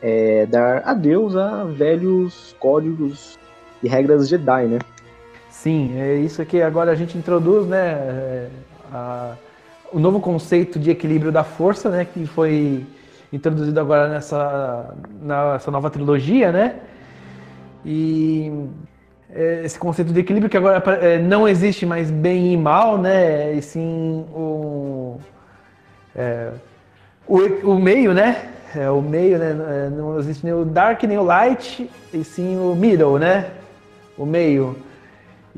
é, dar adeus a velhos códigos e regras Jedi, né? Sim, é isso que agora a gente introduz, né? é, a- o novo conceito de equilíbrio da força, né? Que foi introduzido agora nessa, nessa nova trilogia, né? E é, esse conceito de equilíbrio que agora é, não existe mais bem e mal, né? E sim o, é, o, o meio, né? É, o meio, né? Não existe nem o dark nem o light, e sim o middle, né? O meio.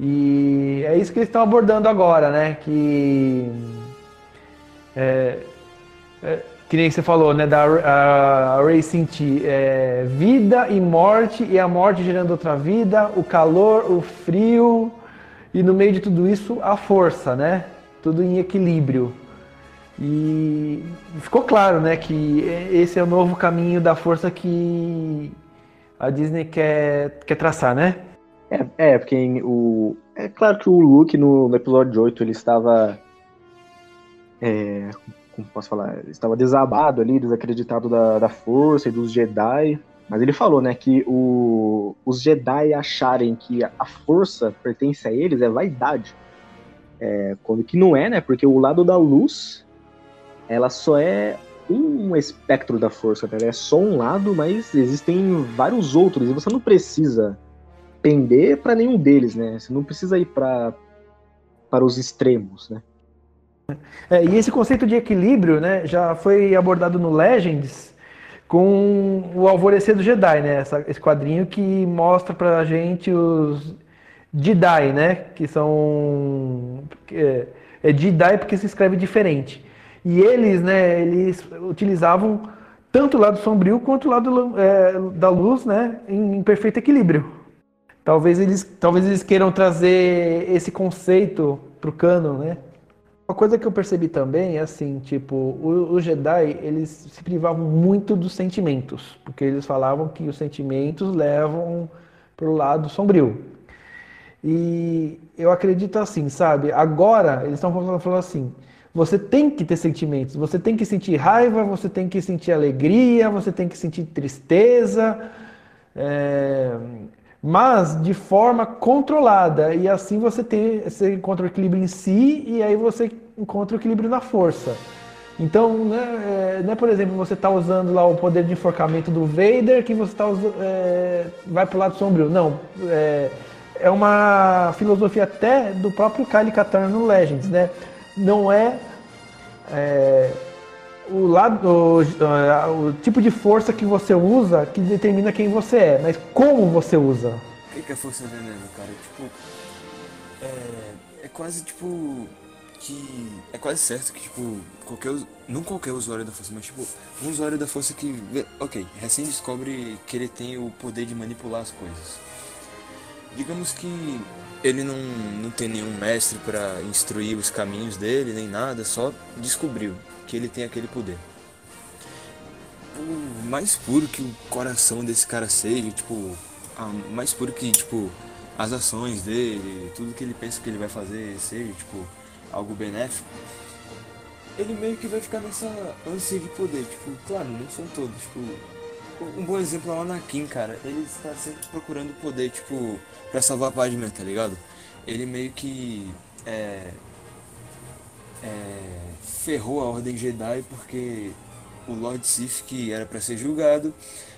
E é isso que eles estão abordando agora, né? Que é, é, que nem você falou, né? Da a, a Ray sentir é, vida e morte, e a morte gerando outra vida, o calor, o frio, e no meio de tudo isso, a força, né? Tudo em equilíbrio. E ficou claro, né, que esse é o novo caminho da força que a Disney quer, quer traçar, né? É, é, porque em o. É claro que o Luke no, no episódio 8 ele estava. É, como posso falar? Ele estava desabado ali, desacreditado da, da força e dos Jedi. Mas ele falou, né, que o, os Jedi acharem que a força pertence a eles é vaidade. É, quando que não é, né? Porque o lado da luz, ela só é um espectro da força, né? É só um lado, mas existem vários outros. E você não precisa pender para nenhum deles, né? Você não precisa ir para para os extremos, né? É, e esse conceito de equilíbrio, né, já foi abordado no Legends com o Alvorecer do Jedi, né? Essa- esse quadrinho que mostra pra gente os Jedi, né? Que são é, é Jedi porque se escreve diferente. E eles, né? Eles utilizavam tanto o lado sombrio quanto o lado é, da luz, né? Em, em perfeito equilíbrio. Talvez eles, talvez eles queiram trazer esse conceito pro canon, né? Uma coisa que eu percebi também é assim, tipo, os Jedi, eles se privavam muito dos sentimentos, porque eles falavam que os sentimentos levam pro lado sombrio. E eu acredito assim, sabe? Agora eles estão falando assim: você tem que ter sentimentos, você tem que sentir raiva, você tem que sentir alegria, você tem que sentir tristeza, é, mas de forma controlada. E assim você tem, você encontra o equilíbrio em si e aí você encontra o equilíbrio na força. Então, né, é, não é, por exemplo, você está usando lá o poder de enforcamento do Vader que você tá usa- é, vai para o lado sombrio. Não, é, é uma filosofia até do próprio Kyle Katarn no Legends, né? Não é, é, o, lado, o, a- o tipo de força que você usa que determina quem você é, mas como você usa. O que, que é força veneno, cara? Tipo. É. É quase tipo. Que. É quase certo que, tipo. Qualquer. Não qualquer usuário da força, mas tipo. Um usuário da força que. Ok, recém descobre que ele tem o poder de manipular as coisas. Digamos que. Ele não, não tem nenhum mestre pra instruir os caminhos dele, nem nada, só descobriu que ele tem aquele poder. o mais puro que o coração desse cara seja, tipo, a mais puro que, tipo, as ações dele, tudo que ele pensa que ele vai fazer seja, tipo, algo benéfico, ele meio que vai ficar nessa ânsia de poder, tipo, claro, não são todos, tipo, um bom exemplo é o Anakin, cara, ele está sempre procurando poder, tipo, pra salvar a Padme, tá ligado? Ele meio que, é, é, ferrou a Ordem Jedi porque o Lord Sith, que era para ser julgado,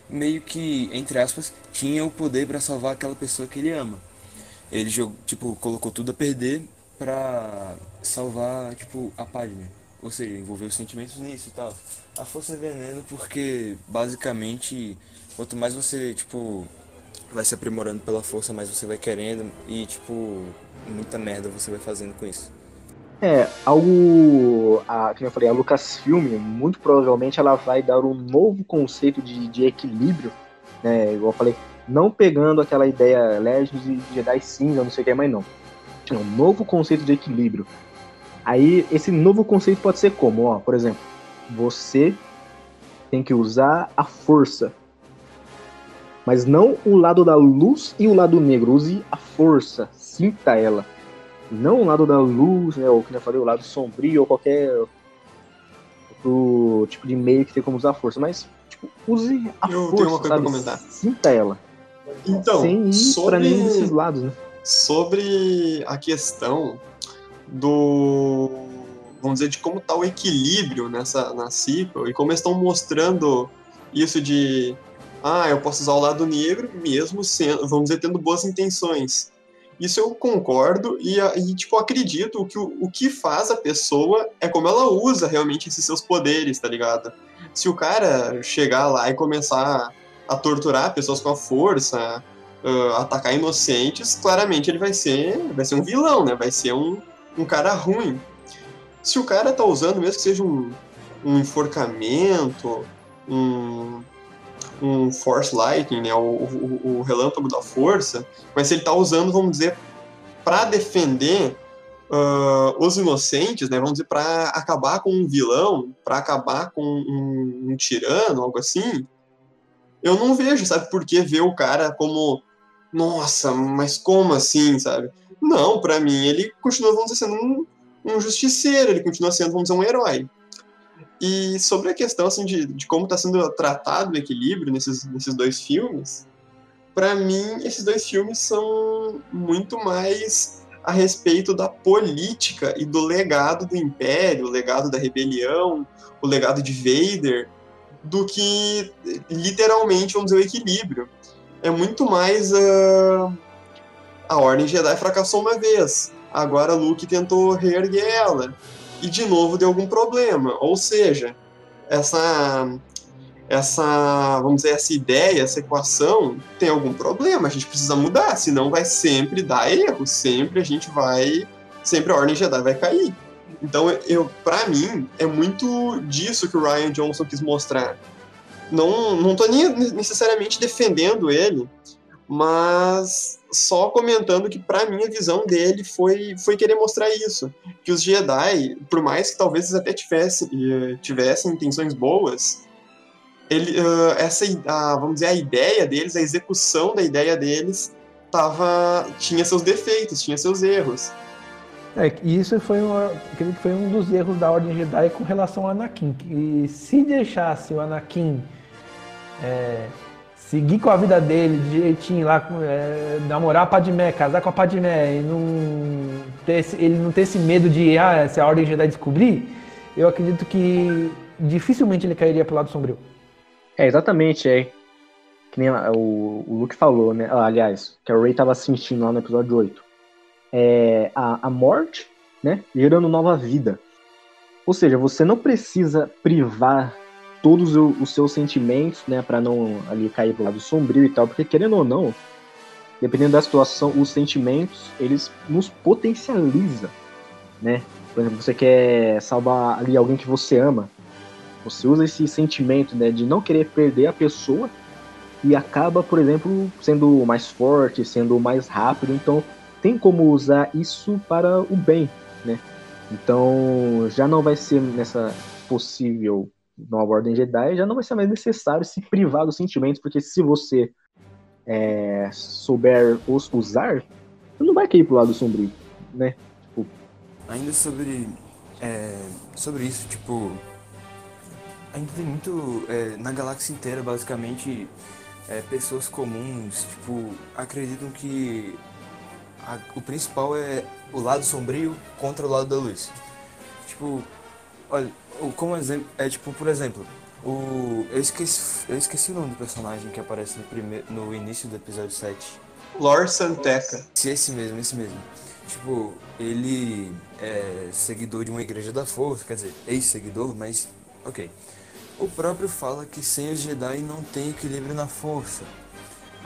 meio que, entre aspas, tinha o poder para salvar aquela pessoa que ele ama. Ele tipo, colocou tudo a perder pra salvar, tipo, a Padme. Ou seja, envolveu os sentimentos nisso e tal. A força é veneno porque, basicamente, quanto mais você, tipo, vai se aprimorando pela força, mais você vai querendo e, tipo, muita merda você vai fazendo com isso. É, algo. A, como eu falei, a Lucasfilm, muito provavelmente ela vai dar um novo conceito de, de equilíbrio, né? Igual eu falei, não pegando aquela ideia Legends de Jedi cinza, não sei o que mais, não. Um novo conceito de equilíbrio. Aí, esse novo conceito pode ser como? Ó, por exemplo, você tem que usar a força. Mas não o lado da luz e o lado negro. Use a força, sinta ela não o lado da luz, né, ou que eu falei, o lado sombrio, ou qualquer outro tipo de meio que tem como usar a força, mas tipo, use a Eu força, tenho uma coisa sabe? pra comentar. Sinta ela. Então, sem ir sobre- pra nenhum desses lados, né? sobre a questão do vamos dizer de como tá o equilíbrio nessa na sequel e como eles estão mostrando isso de ah eu posso usar o lado negro mesmo sendo vamos dizer tendo boas intenções isso eu concordo e, e tipo acredito que o, o que faz a pessoa é como ela usa realmente esses seus poderes tá ligado se o cara chegar lá e começar a torturar pessoas com a força ah, atacar inocentes, claramente ele vai ser, vai ser um vilão, né? Vai ser um, um cara ruim. Se o cara tá usando, mesmo que seja um, um enforcamento, um, um Force Lightning, né? O, o, o relâmpago da força, mas se ele tá usando, vamos dizer, para defender ah, os inocentes, né? Vamos dizer, para acabar com um vilão, para acabar com um, um tirano, algo assim, eu não vejo, sabe, por que ver o cara como nossa, mas como assim, sabe? Não, pra mim ele continua, vamos dizer, sendo um, um justiceiro, ele continua sendo, vamos dizer, um herói. E sobre a questão, assim, de, de como está sendo tratado o equilíbrio nesses, nesses dois filmes, pra mim, esses dois filmes são muito mais a respeito da política e do legado do Império, o legado da rebelião, o legado de Vader, do que literalmente, vamos dizer, o equilíbrio é muito mais ah, a Ordem Jedi fracassou uma vez. Agora Luke tentou reerguer ela. E de novo deu algum problema. Ou seja, essa essa, vamos dizer, essa ideia, essa equação tem algum problema, a gente precisa mudar, senão vai sempre dar erro, sempre a gente vai, sempre a Ordem Jedi vai cair. Então, eu, para mim, é muito disso que o Ryan Johnson quis mostrar não, não tô nem necessariamente defendendo ele, mas só comentando que para mim a visão dele foi, foi querer mostrar isso, que os Jedi, por mais que talvez eles até tivessem, eh, tivessem intenções boas, ele, eh, essa, a, vamos dizer, a ideia deles, a execução da ideia deles tava, tinha seus defeitos, tinha seus erros. É, e isso foi, uma, foi um dos erros da Ordem Jedi com relação ao Anakin. Que se deixasse o Anakin é, seguir com a vida dele de jeitinho lá, é, namorar a Padmé, casar com a Padmé e não ter esse- ele não ter esse medo de ah, se a Ordem Jedi descobrir, eu acredito que dificilmente ele cairia pro lado sombrio. É, exatamente, é. Que nem o, o Luke falou, né? Ah, aliás, que a Ray tava sentindo lá no episódio 8. É a, a morte, né? Gerando nova vida. Ou seja, você não precisa privar todos os seus sentimentos, né? Pra não ali cair pro lado sombrio e tal. Porque querendo ou não, dependendo da situação, os sentimentos, eles nos potencializam, né? Por exemplo, você quer salvar ali alguém que você ama. Você usa esse sentimento né, de não querer perder a pessoa e acaba, por exemplo, sendo mais forte, sendo mais rápido. Então, tem como usar isso para o bem, né? Então, já não vai ser nessa possível nova Ordem Jedi, já não vai ser mais necessário se privar dos sentimentos, porque se você é, souber os usar, você não vai cair pro lado sombrio, né? Tipo, Ainda sobre. é, sobre isso, tipo. Ainda tem muito. é, na galáxia inteira, basicamente, é, pessoas comuns, tipo, acreditam que a- o principal é o lado sombrio contra o lado da luz. Tipo, olha, como exemplo, é tipo, por exemplo, o. Eu esqueci, eu esqueci o nome do personagem que aparece no, primeiro, no início do episódio 7. Lor Santeca. Esse, esse mesmo, esse mesmo. Tipo, ele é seguidor de uma igreja da força, quer dizer, ex-seguidor, mas ok. O próprio fala que sem os Jedi não tem equilíbrio na força.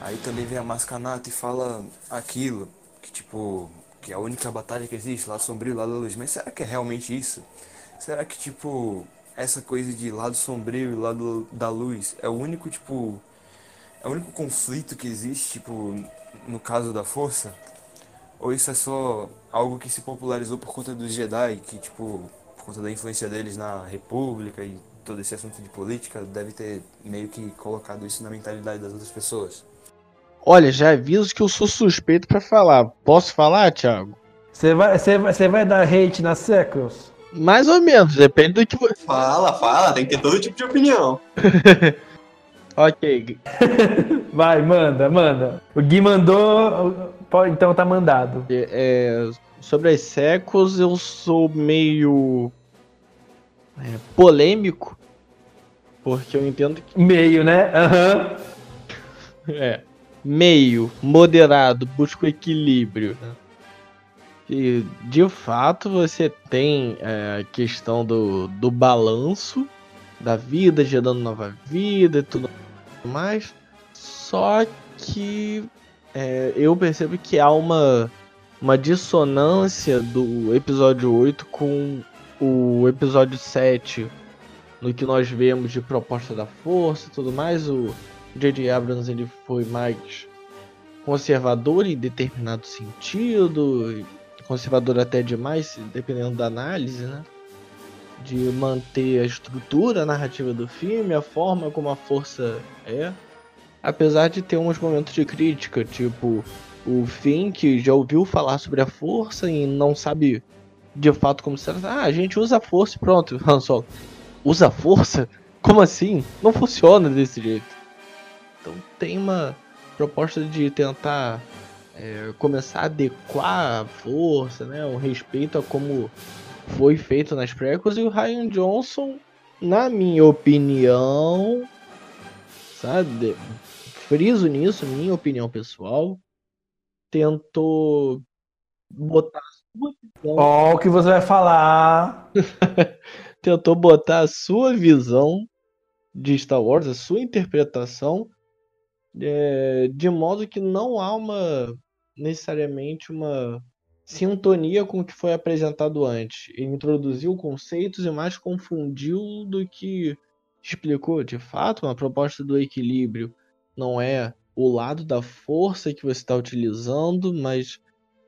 Aí também vem a Mascanata e fala aquilo, que tipo, que é a única batalha que existe, lado sombrio, lado da luz. Mas será que é realmente isso? Será que, tipo, essa coisa de lado sombrio e lado da luz é o único, tipo, é o único conflito que existe, tipo, no caso da força? Ou isso é só algo que se popularizou por conta dos Jedi, que, tipo, por conta da influência deles na República e todo esse assunto de política, deve ter meio que colocado isso na mentalidade das outras pessoas? Olha, já aviso que eu sou suspeito pra falar. Posso falar, Thiago? Você vai, você vai, você vai dar hate na Sequels? Mais ou menos, depende do que você. Fala, fala, tem que ter todo tipo de opinião. Ok. Vai, manda, manda. O Gui mandou, então tá mandado. É, sobre as secos, eu sou meio é, polêmico, porque eu entendo que Meio, né? Aham. é meio moderado, busco equilíbrio. né? E de fato você tem é, a questão do, do balanço da vida, gerando nova vida e tudo mais. Só que é, eu percebo que há uma, uma dissonância do episódio 8 com o episódio 7 no que nós vemos de proposta da força e tudo mais. O J.J. Abrams ele foi mais conservador em determinado sentido, conservador até demais, dependendo da análise, né? De manter a estrutura narrativa do filme, a forma como a força é. Apesar de ter uns momentos de crítica, tipo o Finn que já ouviu falar sobre a força e não sabe de fato como se Ah, a gente usa a força e pronto. Han Solo, usa a força? Como assim? Não funciona desse jeito. Então tem uma proposta de tentar é, começar a adequar a força, né? O respeito a como foi feito nas prequels e o Ryan Johnson, na minha opinião, sabe? Friso nisso, minha opinião pessoal, tentou botar a sua visão Ó, o que você vai falar. tentou botar a sua visão de Star Wars, a sua interpretação, é, de modo que não há uma necessariamente uma sintonia com o que foi apresentado antes. Ele introduziu conceitos e mais confundiu do que explicou. De fato, uma proposta do equilíbrio não é o lado da força que você está utilizando, mas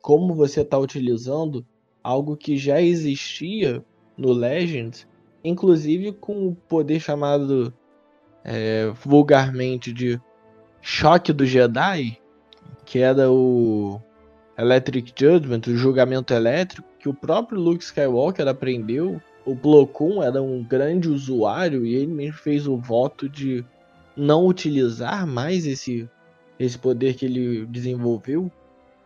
como você está utilizando algo que já existia no Legends, inclusive com o poder chamado é, vulgarmente de choque do Jedi, que era o Electric Judgment, o julgamento elétrico, que o próprio Luke Skywalker aprendeu. O Plo Koon era um grande usuário e ele mesmo fez o voto de não utilizar mais esse, esse poder que ele desenvolveu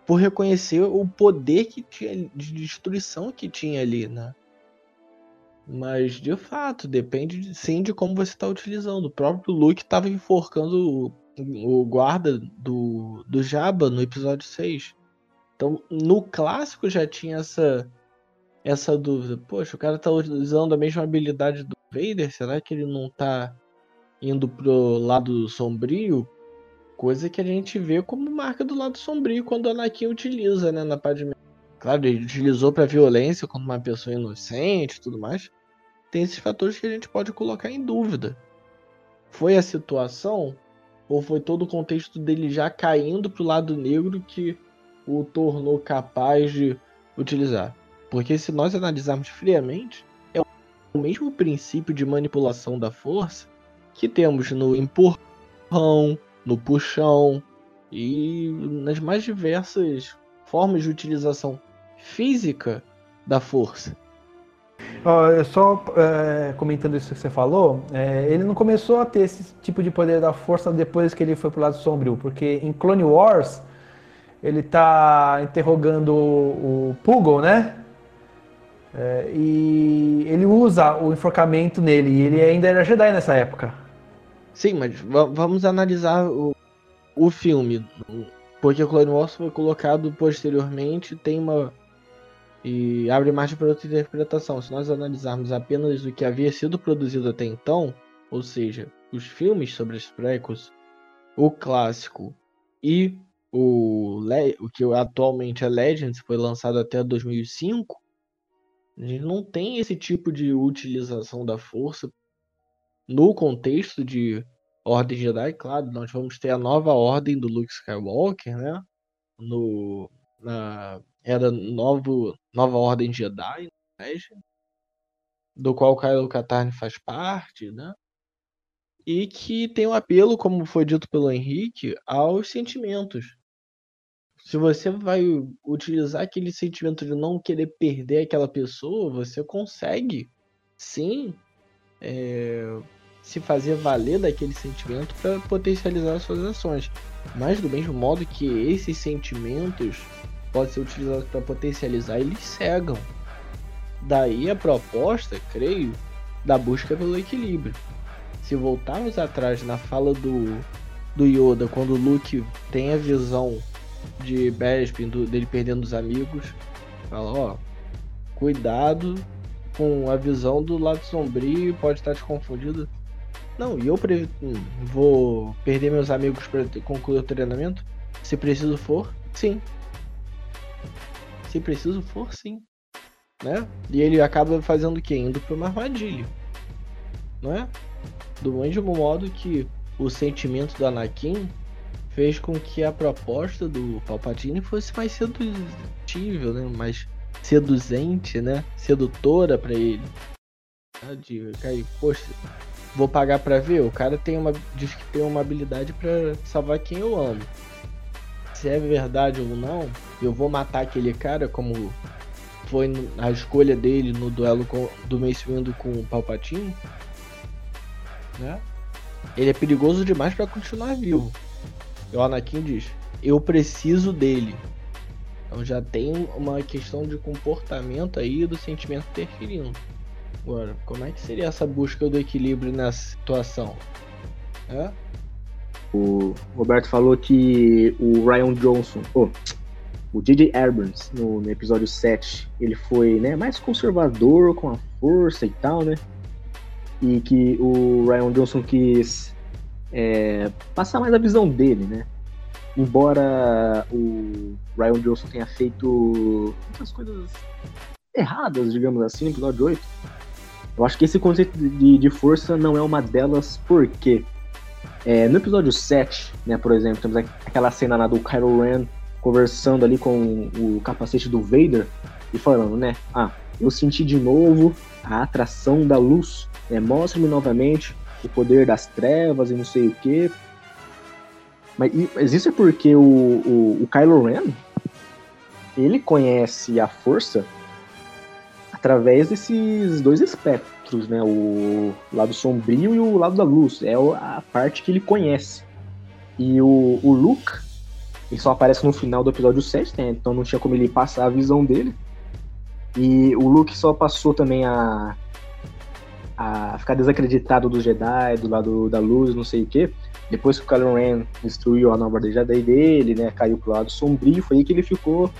por reconhecer o poder que tinha de destruição que tinha ali, né? Mas de fato, depende de- sim de como você está utilizando. O próprio Luke estava enforcando o, guarda do, do Jabba no episódio 6. Então, no clássico já tinha essa essa dúvida. Poxa, o cara tá usando a mesma habilidade do Vader, será que ele não tá indo pro lado sombrio? Coisa que a gente vê como marca do lado sombrio quando o Anakin utiliza, né, na Padmé. Claro, ele utilizou pra violência contra uma pessoa inocente tudo mais. Tem esses fatores que a gente pode colocar em dúvida. Foi a situação ou foi todo o contexto dele já caindo pro lado negro que o tornou capaz de utilizar? Porque se nós analisarmos friamente, é o mesmo princípio de manipulação da força que temos no empurrão, no puxão e nas mais diversas formas de utilização física da força. Só é, comentando isso que você falou, é, ele não começou a ter esse tipo de poder da força depois que ele foi pro lado sombrio, porque em Clone Wars ele tá interrogando o, o né? É, e ele usa o enforcamento nele, e ele ainda era Jedi nessa época. Sim, mas vamos analisar o, o filme. Porque Clone Wars foi colocado posteriormente, tem uma. E abre margem para outra interpretação. Se nós analisarmos apenas o que havia sido produzido até então, ou seja, os filmes sobre as prequels, o clássico e o, o que atualmente é Legends, foi lançado até 2005, a gente não tem esse tipo de utilização da força no contexto de Ordem Jedi. Claro, nós vamos ter a nova ordem do Luke Skywalker, né? No, na era novo, nova Ordem Jedi, né? do qual Kylo Katarn faz parte, né? E que tem um apelo, como foi dito pelo Henrique, aos sentimentos se você vai utilizar aquele sentimento de não querer perder aquela pessoa, você consegue sim é, se fazer valer daquele sentimento para potencializar as suas ações. Mas do mesmo modo que esses sentimentos podem ser utilizados para potencializar, eles cegam. Daí a proposta, creio, da busca pelo equilíbrio. Se voltarmos atrás na fala do, do Yoda, quando o Luke tem a visão de Bespin, dele perdendo os amigos. Fala, ó, cuidado com a visão do lado sombrio, pode estar te confundido. Não, e eu pre... Vou perder meus amigos para concluir o treinamento? Se preciso for, sim. Se preciso for, sim. Né? E ele acaba fazendo o quê? Indo para uma armadilha. Não é? Do mesmo modo que o sentimento do Anakin fez com que a proposta do Palpatine fosse mais sedutível, né? Mais seduzente, né? Sedutora para ele. Ah, de cair, poxa, vou pagar para ver. O cara tem uma diz que tem uma habilidade para salvar quem eu amo. Se é verdade ou não, eu vou matar aquele cara como foi a escolha dele no duelo com, do Mace Windu com o Palpatine, né? Ele é perigoso demais para continuar vivo. E o Anakin diz: Eu preciso dele. Então já tem uma questão de comportamento aí do sentimento interferindo. Agora, como é que seria essa busca do equilíbrio nessa situação? É? O Roberto falou que o Ryan Johnson, oh, o J.J. Abrams, no, no, episódio 7, ele foi né, mais conservador com a força e tal, né? E que o Ryan Johnson quis é, passar mais a visão dele, né? Embora o Ryan Johnson tenha feito muitas coisas erradas, digamos assim, no episódio 8, eu acho que esse conceito de, de força não é uma delas, porque é, no episódio 7, né, por exemplo, temos aquela cena lá do Kylo Ren conversando ali com o capacete do Vader e falando, né? Ah, eu senti de novo a atração da luz, né? Mostre-me novamente o poder das trevas e não sei o que. Mas, mas isso é porque o, o, o Kylo Ren ele conhece a força através desses dois espectros, né? O lado sombrio e o lado da luz. É a parte que ele conhece. E o, o Luke, ele só aparece no final do episódio 7, né? Então não tinha como ele passar a visão dele. E o Luke só passou também a a ficar desacreditado do Jedi, do lado da luz, não sei o quê. Depois que o Kylo Ren destruiu a nova Jedi dele, né, caiu pro lado sombrio, foi aí que ele ficou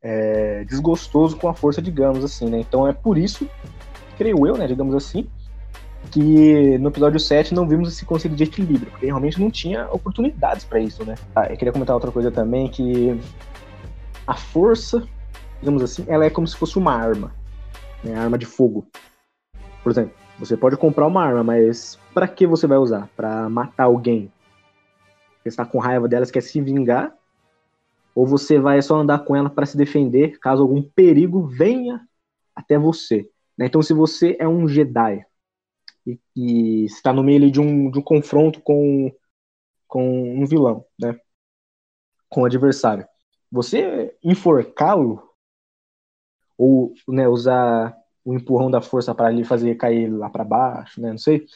é, desgostoso com a força, digamos assim, né. Então é por isso, creio eu, né, digamos assim, que no episódio 7 não vimos esse conceito de equilíbrio, porque realmente não tinha oportunidades para isso, né. Ah, eu queria comentar outra coisa também, que a força, digamos assim, ela é como se fosse uma arma, né, arma de fogo. Por exemplo, você pode comprar uma arma, mas para que você vai usar? Para matar alguém? Você está com raiva dela, quer se vingar? Ou você vai só andar com ela para se defender caso algum perigo venha até você? Né? Então, se você é um Jedi e, e está no meio de, um, de um confronto com, com um vilão, né? com o adversário, você enforcá-lo ou né, usar o empurrão da força para ele fazer cair lá para baixo, né? Não sei.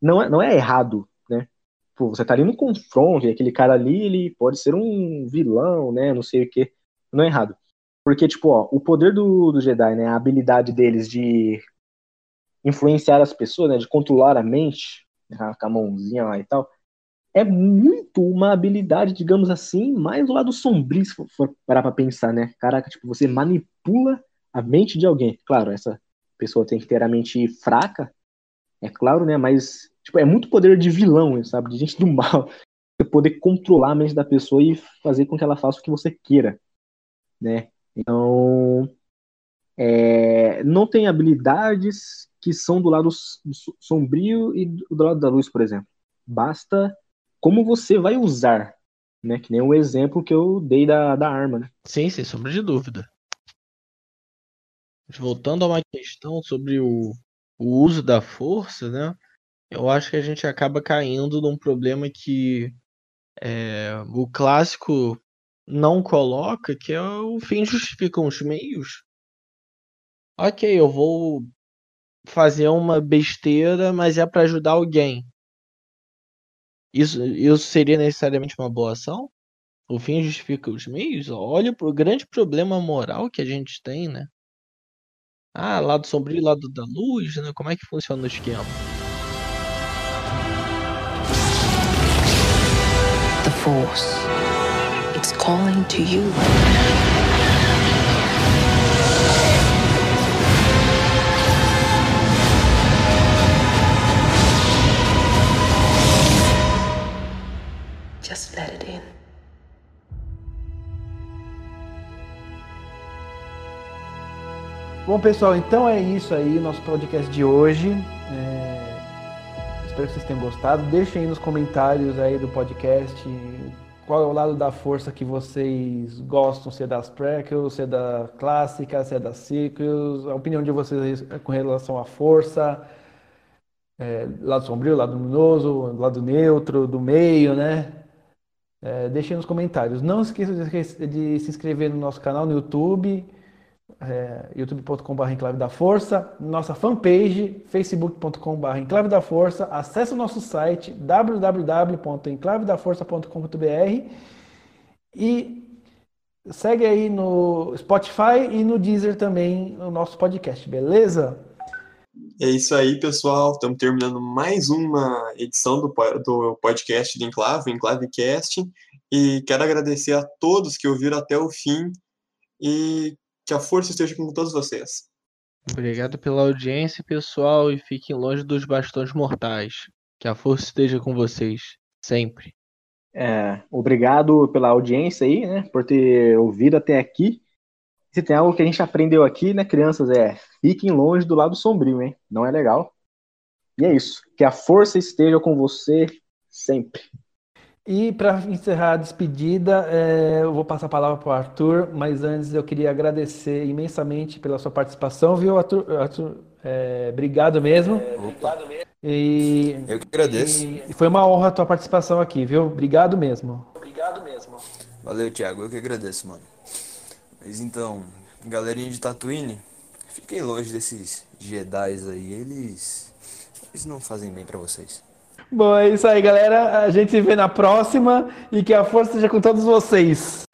Não é, não é errado, né? Pô, você tá ali no confronto e aquele cara ali, ele pode ser um vilão, né? Não sei o que. Não é errado. Porque, tipo, ó, o poder do, do Jedi, né? A habilidade deles de influenciar as pessoas, né? De controlar a mente, né, com a mãozinha lá e tal. É muito uma habilidade, digamos assim, mais do lado sombrio, se for parar pra pensar, né? Caraca, tipo, você manipula a mente de alguém. Claro, essa pessoa tem que ter a mente fraca, é claro, né? Mas tipo, é muito poder de vilão, sabe? De gente do mal. Você poder controlar a mente da pessoa e fazer com que ela faça o que você queira, né? Então, é, não tem habilidades que são do lado sombrio e do lado da luz, por exemplo. Basta como você vai usar, né? Que nem o exemplo que eu dei da, da arma, né? Sim, sem sombra de dúvida. Voltando a uma questão sobre o, o uso da força, né? Eu acho que a gente acaba caindo num problema que é, o clássico não coloca, que é o fim justifica os meios. Ok, eu vou fazer uma besteira, mas é para ajudar alguém. Isso, isso seria necessariamente uma boa ação? O fim justifica os meios? Olha o grande problema moral que a gente tem, né? Ah, lado sombrio, lado da luz, né? Como é que funciona o esquema? The Force. Calling to you. Just let it in. Bom, pessoal, então é isso aí, nosso podcast de hoje. É... Espero que vocês tenham gostado. Deixem aí nos comentários aí do podcast qual é o lado da força que vocês gostam, se é das prequels, se é da clássica, se é das sequels, a opinião de vocês com relação à força, é, lado sombrio, lado luminoso, lado neutro, do meio, né? É, deixem nos comentários. Não esqueçam de, de se inscrever no nosso canal no YouTube é, youtube.com.br Enclave da Força, nossa fanpage, facebook.com.br Enclave da Força, acesse o nosso site www.enclavedaforça.com.br e segue aí no Spotify e no Deezer também o nosso podcast, beleza? É isso aí, pessoal. Estamos terminando mais uma edição do, do podcast do Enclave, Enclavecast. E quero agradecer a todos que ouviram até o fim. E que a força esteja com todos vocês. Obrigado pela audiência, pessoal, e fiquem longe dos bastões mortais. Que a força esteja com vocês, sempre. É, obrigado pela audiência aí, né? Por ter ouvido até aqui. Se tem algo que a gente aprendeu aqui, né, crianças, é fiquem longe do lado sombrio, hein? Não é legal. E é isso. Que a força esteja com você sempre. E para encerrar a despedida, é, eu vou passar a palavra para o Arthur, mas antes eu queria agradecer imensamente pela sua participação, viu, Arthur? Arthur é, obrigado mesmo. É, obrigado mesmo. E, eu que agradeço. E foi uma honra a tua participação aqui, viu? Obrigado mesmo. Obrigado mesmo. Valeu, Thiago, eu que agradeço, mano. Mas então, galerinha de Tatooine, fiquem longe desses Jedi aí, eles, eles não fazem bem para vocês. Bom, é isso aí, galera. A gente se vê na próxima e que a força esteja com todos vocês.